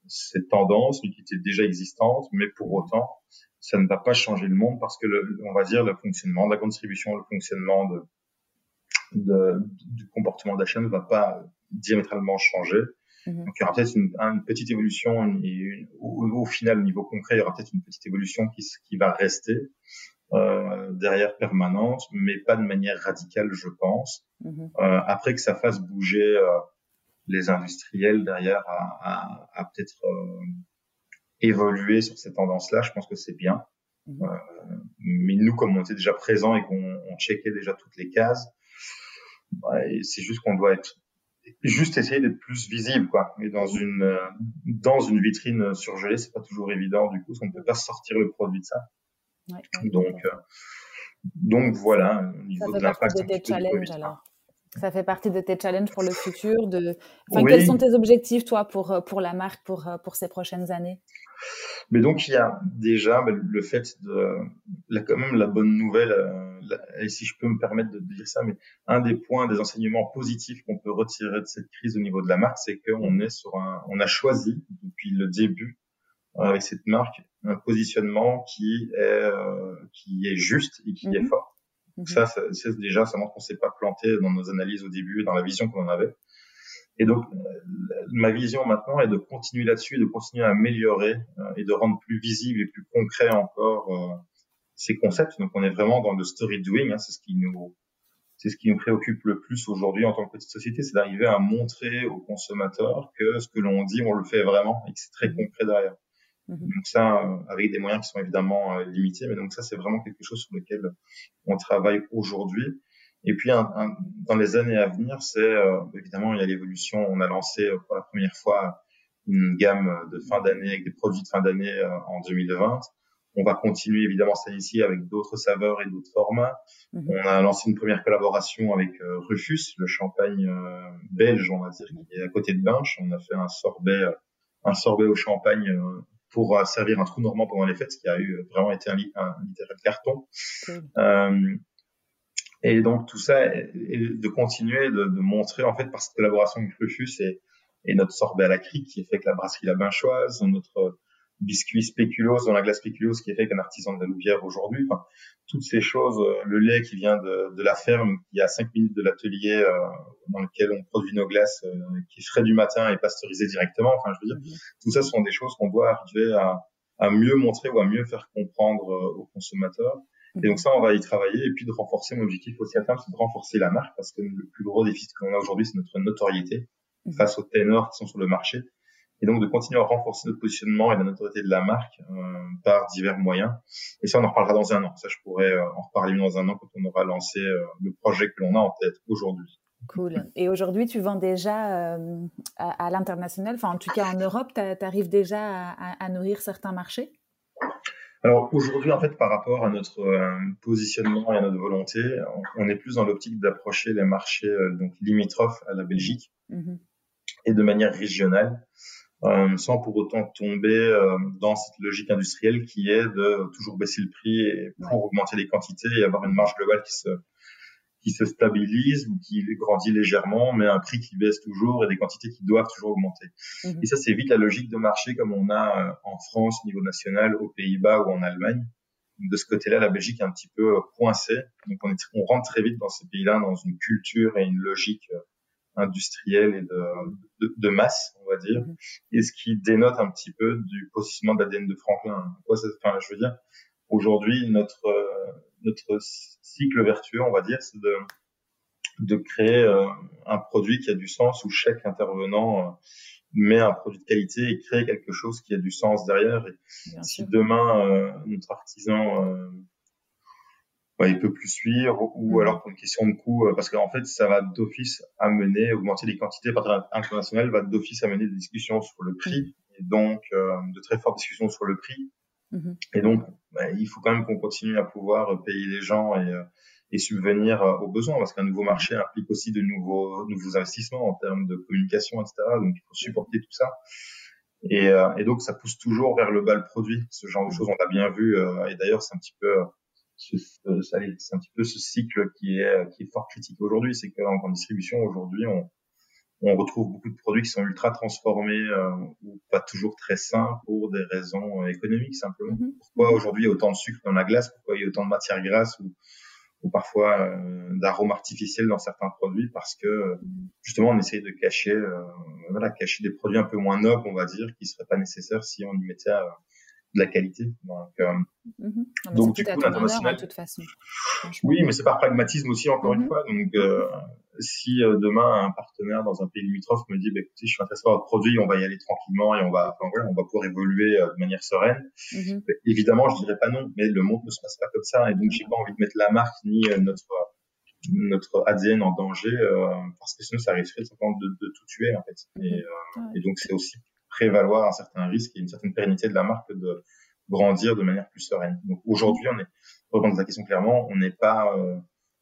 cette tendance, mais qui était déjà existante, mais pour autant ça ne va pas changer le monde parce que le, on va dire le fonctionnement de la contribution, le fonctionnement de, de du comportement d'achat ne va pas diamétralement changer. Mhm. Donc il y aura peut-être une, une, petite évolution au, final au niveau concret il y aura peut-être une petite évolution qui, qui va rester euh, derrière permanente, mais pas de manière radicale je pense. Mhm. Euh, après que ça fasse bouger euh, les industriels derrière à, à, à peut-être euh, évoluer sur ces tendances-là, je pense que c'est bien. Mhm. Euh, mais nous, comme on était déjà présent et qu'on on checkait déjà toutes les cases, c'est juste qu'on doit être juste essayer d'être plus visible, quoi. Et dans une euh, dans une vitrine surgelée, c'est pas toujours évident. Du coup, on ne peut pas sortir le produit de ça. Ouais, donc euh, donc voilà, au niveau de l'impact. Alors. Ça fait partie de tes challenges pour le futur. De... Enfin, Quels sont tes objectifs, toi, pour, pour la marque, pour, pour ces prochaines années? Mais donc il y a déjà ben, le fait de, là, quand même la bonne nouvelle, euh, et si je peux me permettre de dire ça, mais un des points, des enseignements positifs qu'on peut retirer de cette crise au niveau de la marque, c'est qu'on est sur un, on a choisi depuis le début euh, avec cette marque un positionnement qui est euh, qui est juste et qui est mhm. fort. Donc mhm. ça, c'est déjà ça montre qu'on s'est pas planté dans nos analyses au début, dans la vision qu'on en avait. Et donc, ma vision maintenant est de continuer là-dessus, de continuer à améliorer euh, et de rendre plus visible et plus concret encore euh, ces concepts. Donc, on est vraiment dans le story doing. Hein, c'est ce qui nous c'est ce qui nous préoccupe le plus aujourd'hui en tant que petite société, c'est d'arriver à montrer aux consommateurs que ce que l'on dit, on le fait vraiment et que c'est très mmh. concret derrière. Mmh. Donc ça, euh, avec des moyens qui sont évidemment limités, mais donc ça, c'est vraiment quelque chose sur lequel on travaille aujourd'hui. Et puis, un, un, dans les années à venir, c'est euh, évidemment, il y a l'évolution. On a lancé euh, pour la première fois une gamme de fin d'année avec des produits de fin d'année euh, en 2020. On va continuer évidemment cette année avec d'autres saveurs et d'autres formats. Mhm. On a lancé une première collaboration avec Rufus, le champagne belge, on va dire, qui est à côté de Binche. On a fait un sorbet, un sorbet au champagne pour servir un trou normand pendant les fêtes, ce qui a eu vraiment été un, un littéral carton. Euh, et donc tout ça, de continuer de, de, montrer en fait par cette collaboration avec Rufus et, et notre sorbet à la crique qui est fait avec la brasserie La Binchoise, notre biscuit spéculoos dans la glace spéculoos qui est fait avec un artisan de la Louvière aujourd'hui. Enfin, toutes ces choses, euh, le lait qui vient de, de la ferme, qui est à 5 minutes de l'atelier euh, dans lequel on produit nos glaces, euh, qui est frais du matin et pasteurisé directement. Enfin, je veux dire, mhm. tout ça sont des choses qu'on doit arriver à, à, mieux montrer ou à mieux faire comprendre aux consommateurs. Et donc ça, on va y travailler. Et puis de renforcer, mon objectif aussi à terme, c'est de renforcer la marque parce que le plus gros défi qu'on a aujourd'hui, c'est notre notoriété mhm. face aux ténors qui sont sur le marché et donc de continuer à renforcer notre positionnement et la notoriété de la marque euh, par divers moyens. Et ça, on en reparlera dans un an. Ça, je pourrais euh, en reparler dans un an quand on aura lancé euh, le projet que l'on a en tête aujourd'hui. Cool. Et aujourd'hui, tu vends déjà à, l'international, enfin en tout cas en Europe, tu arrives déjà à, nourrir certains marchés? Alors aujourd'hui, en fait, par rapport à notre positionnement et à notre volonté, on, est plus dans l'optique d'approcher les marchés donc limitrophes à la Belgique mmh et de manière régionale. Euh, sans pour autant tomber euh, dans cette logique industrielle qui est de toujours baisser le prix et pour augmenter les quantités et avoir une marge globale qui se qui se stabilise ou qui grandit légèrement, mais un prix qui baisse toujours et des quantités qui doivent toujours augmenter. Mhm. Et ça, c'est vite la logique de marché comme on a euh, en France au niveau national, aux Pays-Bas ou en Allemagne. De ce côté-là, la Belgique est un petit peu coincée. Donc, on, est, on rentre très vite dans ces pays-là dans une culture et une logique industrielle et de, de, masse, on va dire, mhm. et ce qui dénote un petit peu du positionnement de l'ADN de Franklin. Quoi, enfin, je veux dire, aujourd'hui, notre euh, notre cycle vertueux, on va dire, c'est de de créer euh, un produit qui a du sens où chaque intervenant euh, met un produit de qualité et crée quelque chose qui a du sens derrière. Et si demain notre artisan bah, il peut plus suivre ou mm. alors pour une question de coût euh, parce qu'en fait ça va d'office amener augmenter les quantités par international va d'office amener des discussions sur le prix mm. et donc euh, de très fortes discussions sur le prix mm-hmm. et donc bah, il faut quand même qu'on continue à pouvoir payer les gens et, euh, et subvenir aux besoins parce qu'un nouveau marché implique aussi de nouveaux nouveaux investissements en termes de communication etc donc il faut supporter tout ça et, et donc ça pousse toujours vers le bas le produit ce genre de choses on l'a bien vu et d'ailleurs c'est un petit peu c'est un petit peu ce cycle qui est, qui est fort critique aujourd'hui. C'est qu'en grande distribution, aujourd'hui, on, on retrouve beaucoup de produits qui sont ultra transformés euh, ou pas toujours très sains pour des raisons économiques simplement. Mm-hmm. Pourquoi aujourd'hui il y a autant de sucre dans la glace? Pourquoi il y a autant de matières grasses ou, ou parfois euh, d'arômes artificiels dans certains produits? Parce que justement on essaye de cacher, euh, voilà, cacher des produits un peu moins nobles, on va dire, qui seraient pas nécessaires si on y mettait de la qualité. Donc, euh, mhm. donc du coup, l'international. De toute façon. Oui, mais c'est par pragmatisme aussi, encore une mhm. fois. Donc, euh, si euh, demain un partenaire dans un pays limitrophe me dit, bah, écoutez, je suis intéressé par votre produit, on va y aller tranquillement et on va, enfin, voilà, on va pouvoir évoluer de manière sereine. Mhm. Évidemment, je dirais pas non, mais le monde ne se passe pas comme ça, et donc j'ai pas envie de mettre la marque ni notre notre ADN en danger parce que sinon ça risquerait simplement de, de, tout tuer en fait. Et, et donc c'est aussi prévaloir un certain risque et une certaine pérennité de la marque de grandir de manière plus sereine. Donc aujourd'hui, on est, répondre à ta question clairement, on n'est pas, euh,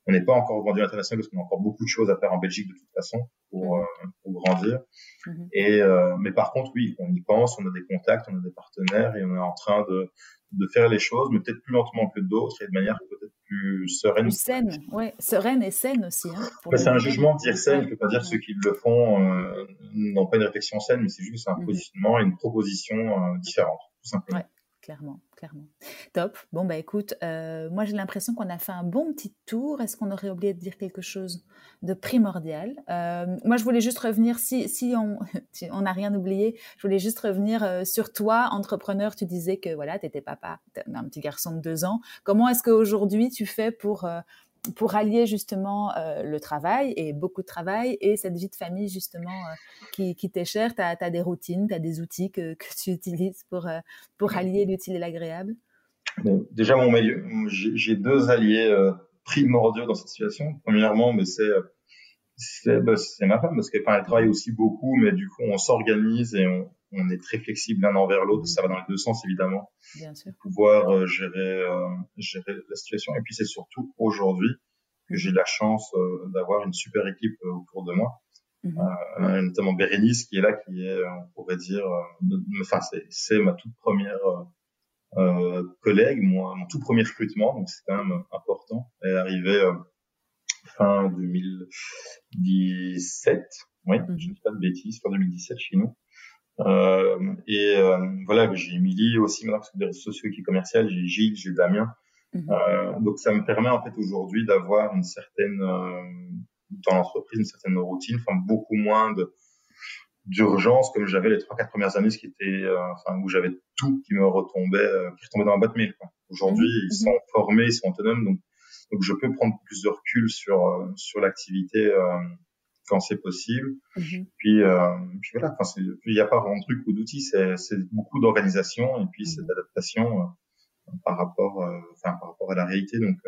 on n'est pas encore vendu à l'international parce qu'on a encore beaucoup de choses à faire en Belgique de toute façon pour, mmh. euh, pour grandir. Mmh. Et euh, mais par contre, oui, on y pense, on a des contacts, on a des partenaires et on est en train de de faire les choses, mais peut-être plus lentement que d'autres et de manière peut-être plus sereine. Plus saine, ouais, sereine et saine aussi. Hein, c'est un jugement de dire saine, je ne peux pas dire ceux qui le font euh, n'ont pas une réflexion saine, mais c'est juste un mmh. positionnement et une proposition euh, différente, tout simplement clairement, clairement. Top. Bon, bah écoute, euh, moi j'ai l'impression qu'on a fait un bon petit tour. Est-ce qu'on aurait oublié de dire quelque chose de primordial? Euh, Moi, je voulais juste revenir, si, si on <laughs> n'a rien oublié, je voulais juste revenir euh, sur toi, entrepreneur. Tu disais que voilà, tu étais papa d'un petit garçon de deux ans. Comment est-ce qu'aujourd'hui tu fais pour pour allier justement euh, le travail et beaucoup de travail et cette vie de famille justement euh, qui, qui t'est chère, tu as, des routines, tu as des outils que, que tu utilises pour, euh, pour allier l'utile et l'agréable? Déjà, mon j'ai deux alliés primordiaux dans cette situation. Premièrement, mais c'est bah, c'est ma femme parce qu'elle travaille aussi beaucoup, mais du coup on s'organise et on, on est très flexible l'un envers l'autre. Ça va dans les deux sens, évidemment. Bien sûr. Pouvoir euh, gérer, euh, gérer la situation. Et puis, c'est surtout aujourd'hui que j'ai la chance euh, d'avoir une super équipe autour de moi. Mm-hmm. notamment Bérénice qui est là, qui est, on pourrait dire, enfin, c'est ma toute première collègue, moi, mon tout premier recrutement, donc c'est quand même important. Elle est arrivée fin 2017, oui, je ne dis pas de bêtises, fin 2017 chez nous. Et voilà, j'ai Émilie aussi maintenant parce que des réseaux sociaux qui est commercial, j'ai Gilles, j'ai Damien. Mhm. donc ça me permet en fait aujourd'hui d'avoir une certaine dans l'entreprise une certaine routine, enfin beaucoup moins de d'urgence comme j'avais les trois quatre premières années, ce qui était, euh, enfin où j'avais tout qui me retombait, euh, qui retombait dans la boîte mail. Aujourd'hui, mmh, ils sont mmh. formés, ils sont autonomes, donc donc je peux prendre plus de recul sur euh, sur l'activité quand c'est possible. Mmh puis, puis voilà, il n'y a pas vraiment de truc ou d'outils, c'est beaucoup d'organisation et puis c'est d'adaptation par rapport, enfin par rapport à la réalité. Donc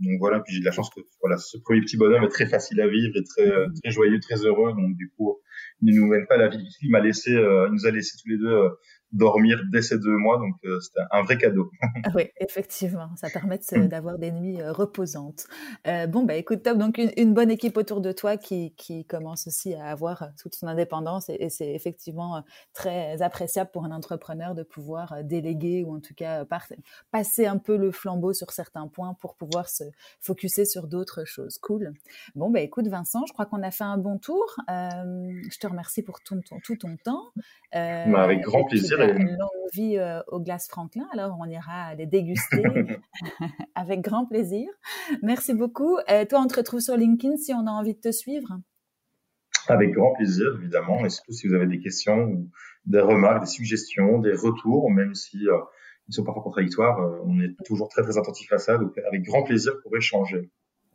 donc voilà, puis j'ai de la chance que voilà, ce premier petit bonhomme est très facile à vivre et très très joyeux, très heureux. Donc du coup, il ne nous mène pas la vie. Il m'a laissé, euh, il nous a laissé tous les deux euh, dormir dès ces deux mois, donc euh, c'était un vrai cadeau. <laughs> Ah oui, effectivement, ça permet d'avoir des nuits reposantes. bon, bah écoute, top, donc une, bonne équipe autour de toi qui, qui commence aussi à avoir toute son indépendance et, c'est effectivement très appréciable pour un entrepreneur de pouvoir déléguer ou en tout cas passer un peu le flambeau sur certains points pour pouvoir se focuser sur d'autres choses. Cool. Bon, bah écoute Vincent, je crois qu'on a fait un bon tour. je te remercie pour tout ton, tout ton temps. Bah, avec grand plaisir longue vie euh, au glace Franklin. Alors, on ira les déguster <laughs> avec grand plaisir. Merci beaucoup. Euh, toi, on te retrouve sur LinkedIn si on a envie de te suivre. Avec grand plaisir, évidemment. Et surtout si vous avez des questions, ou des remarques, des suggestions, des retours, même si euh, ils sont parfois contradictoires, on est toujours très, très attentif à ça. Donc, avec grand plaisir pour échanger.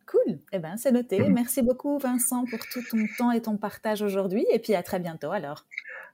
Cool, eh ben, c'est noté. Mhm. Merci beaucoup Vincent pour tout ton temps et ton partage aujourd'hui et puis à très bientôt alors.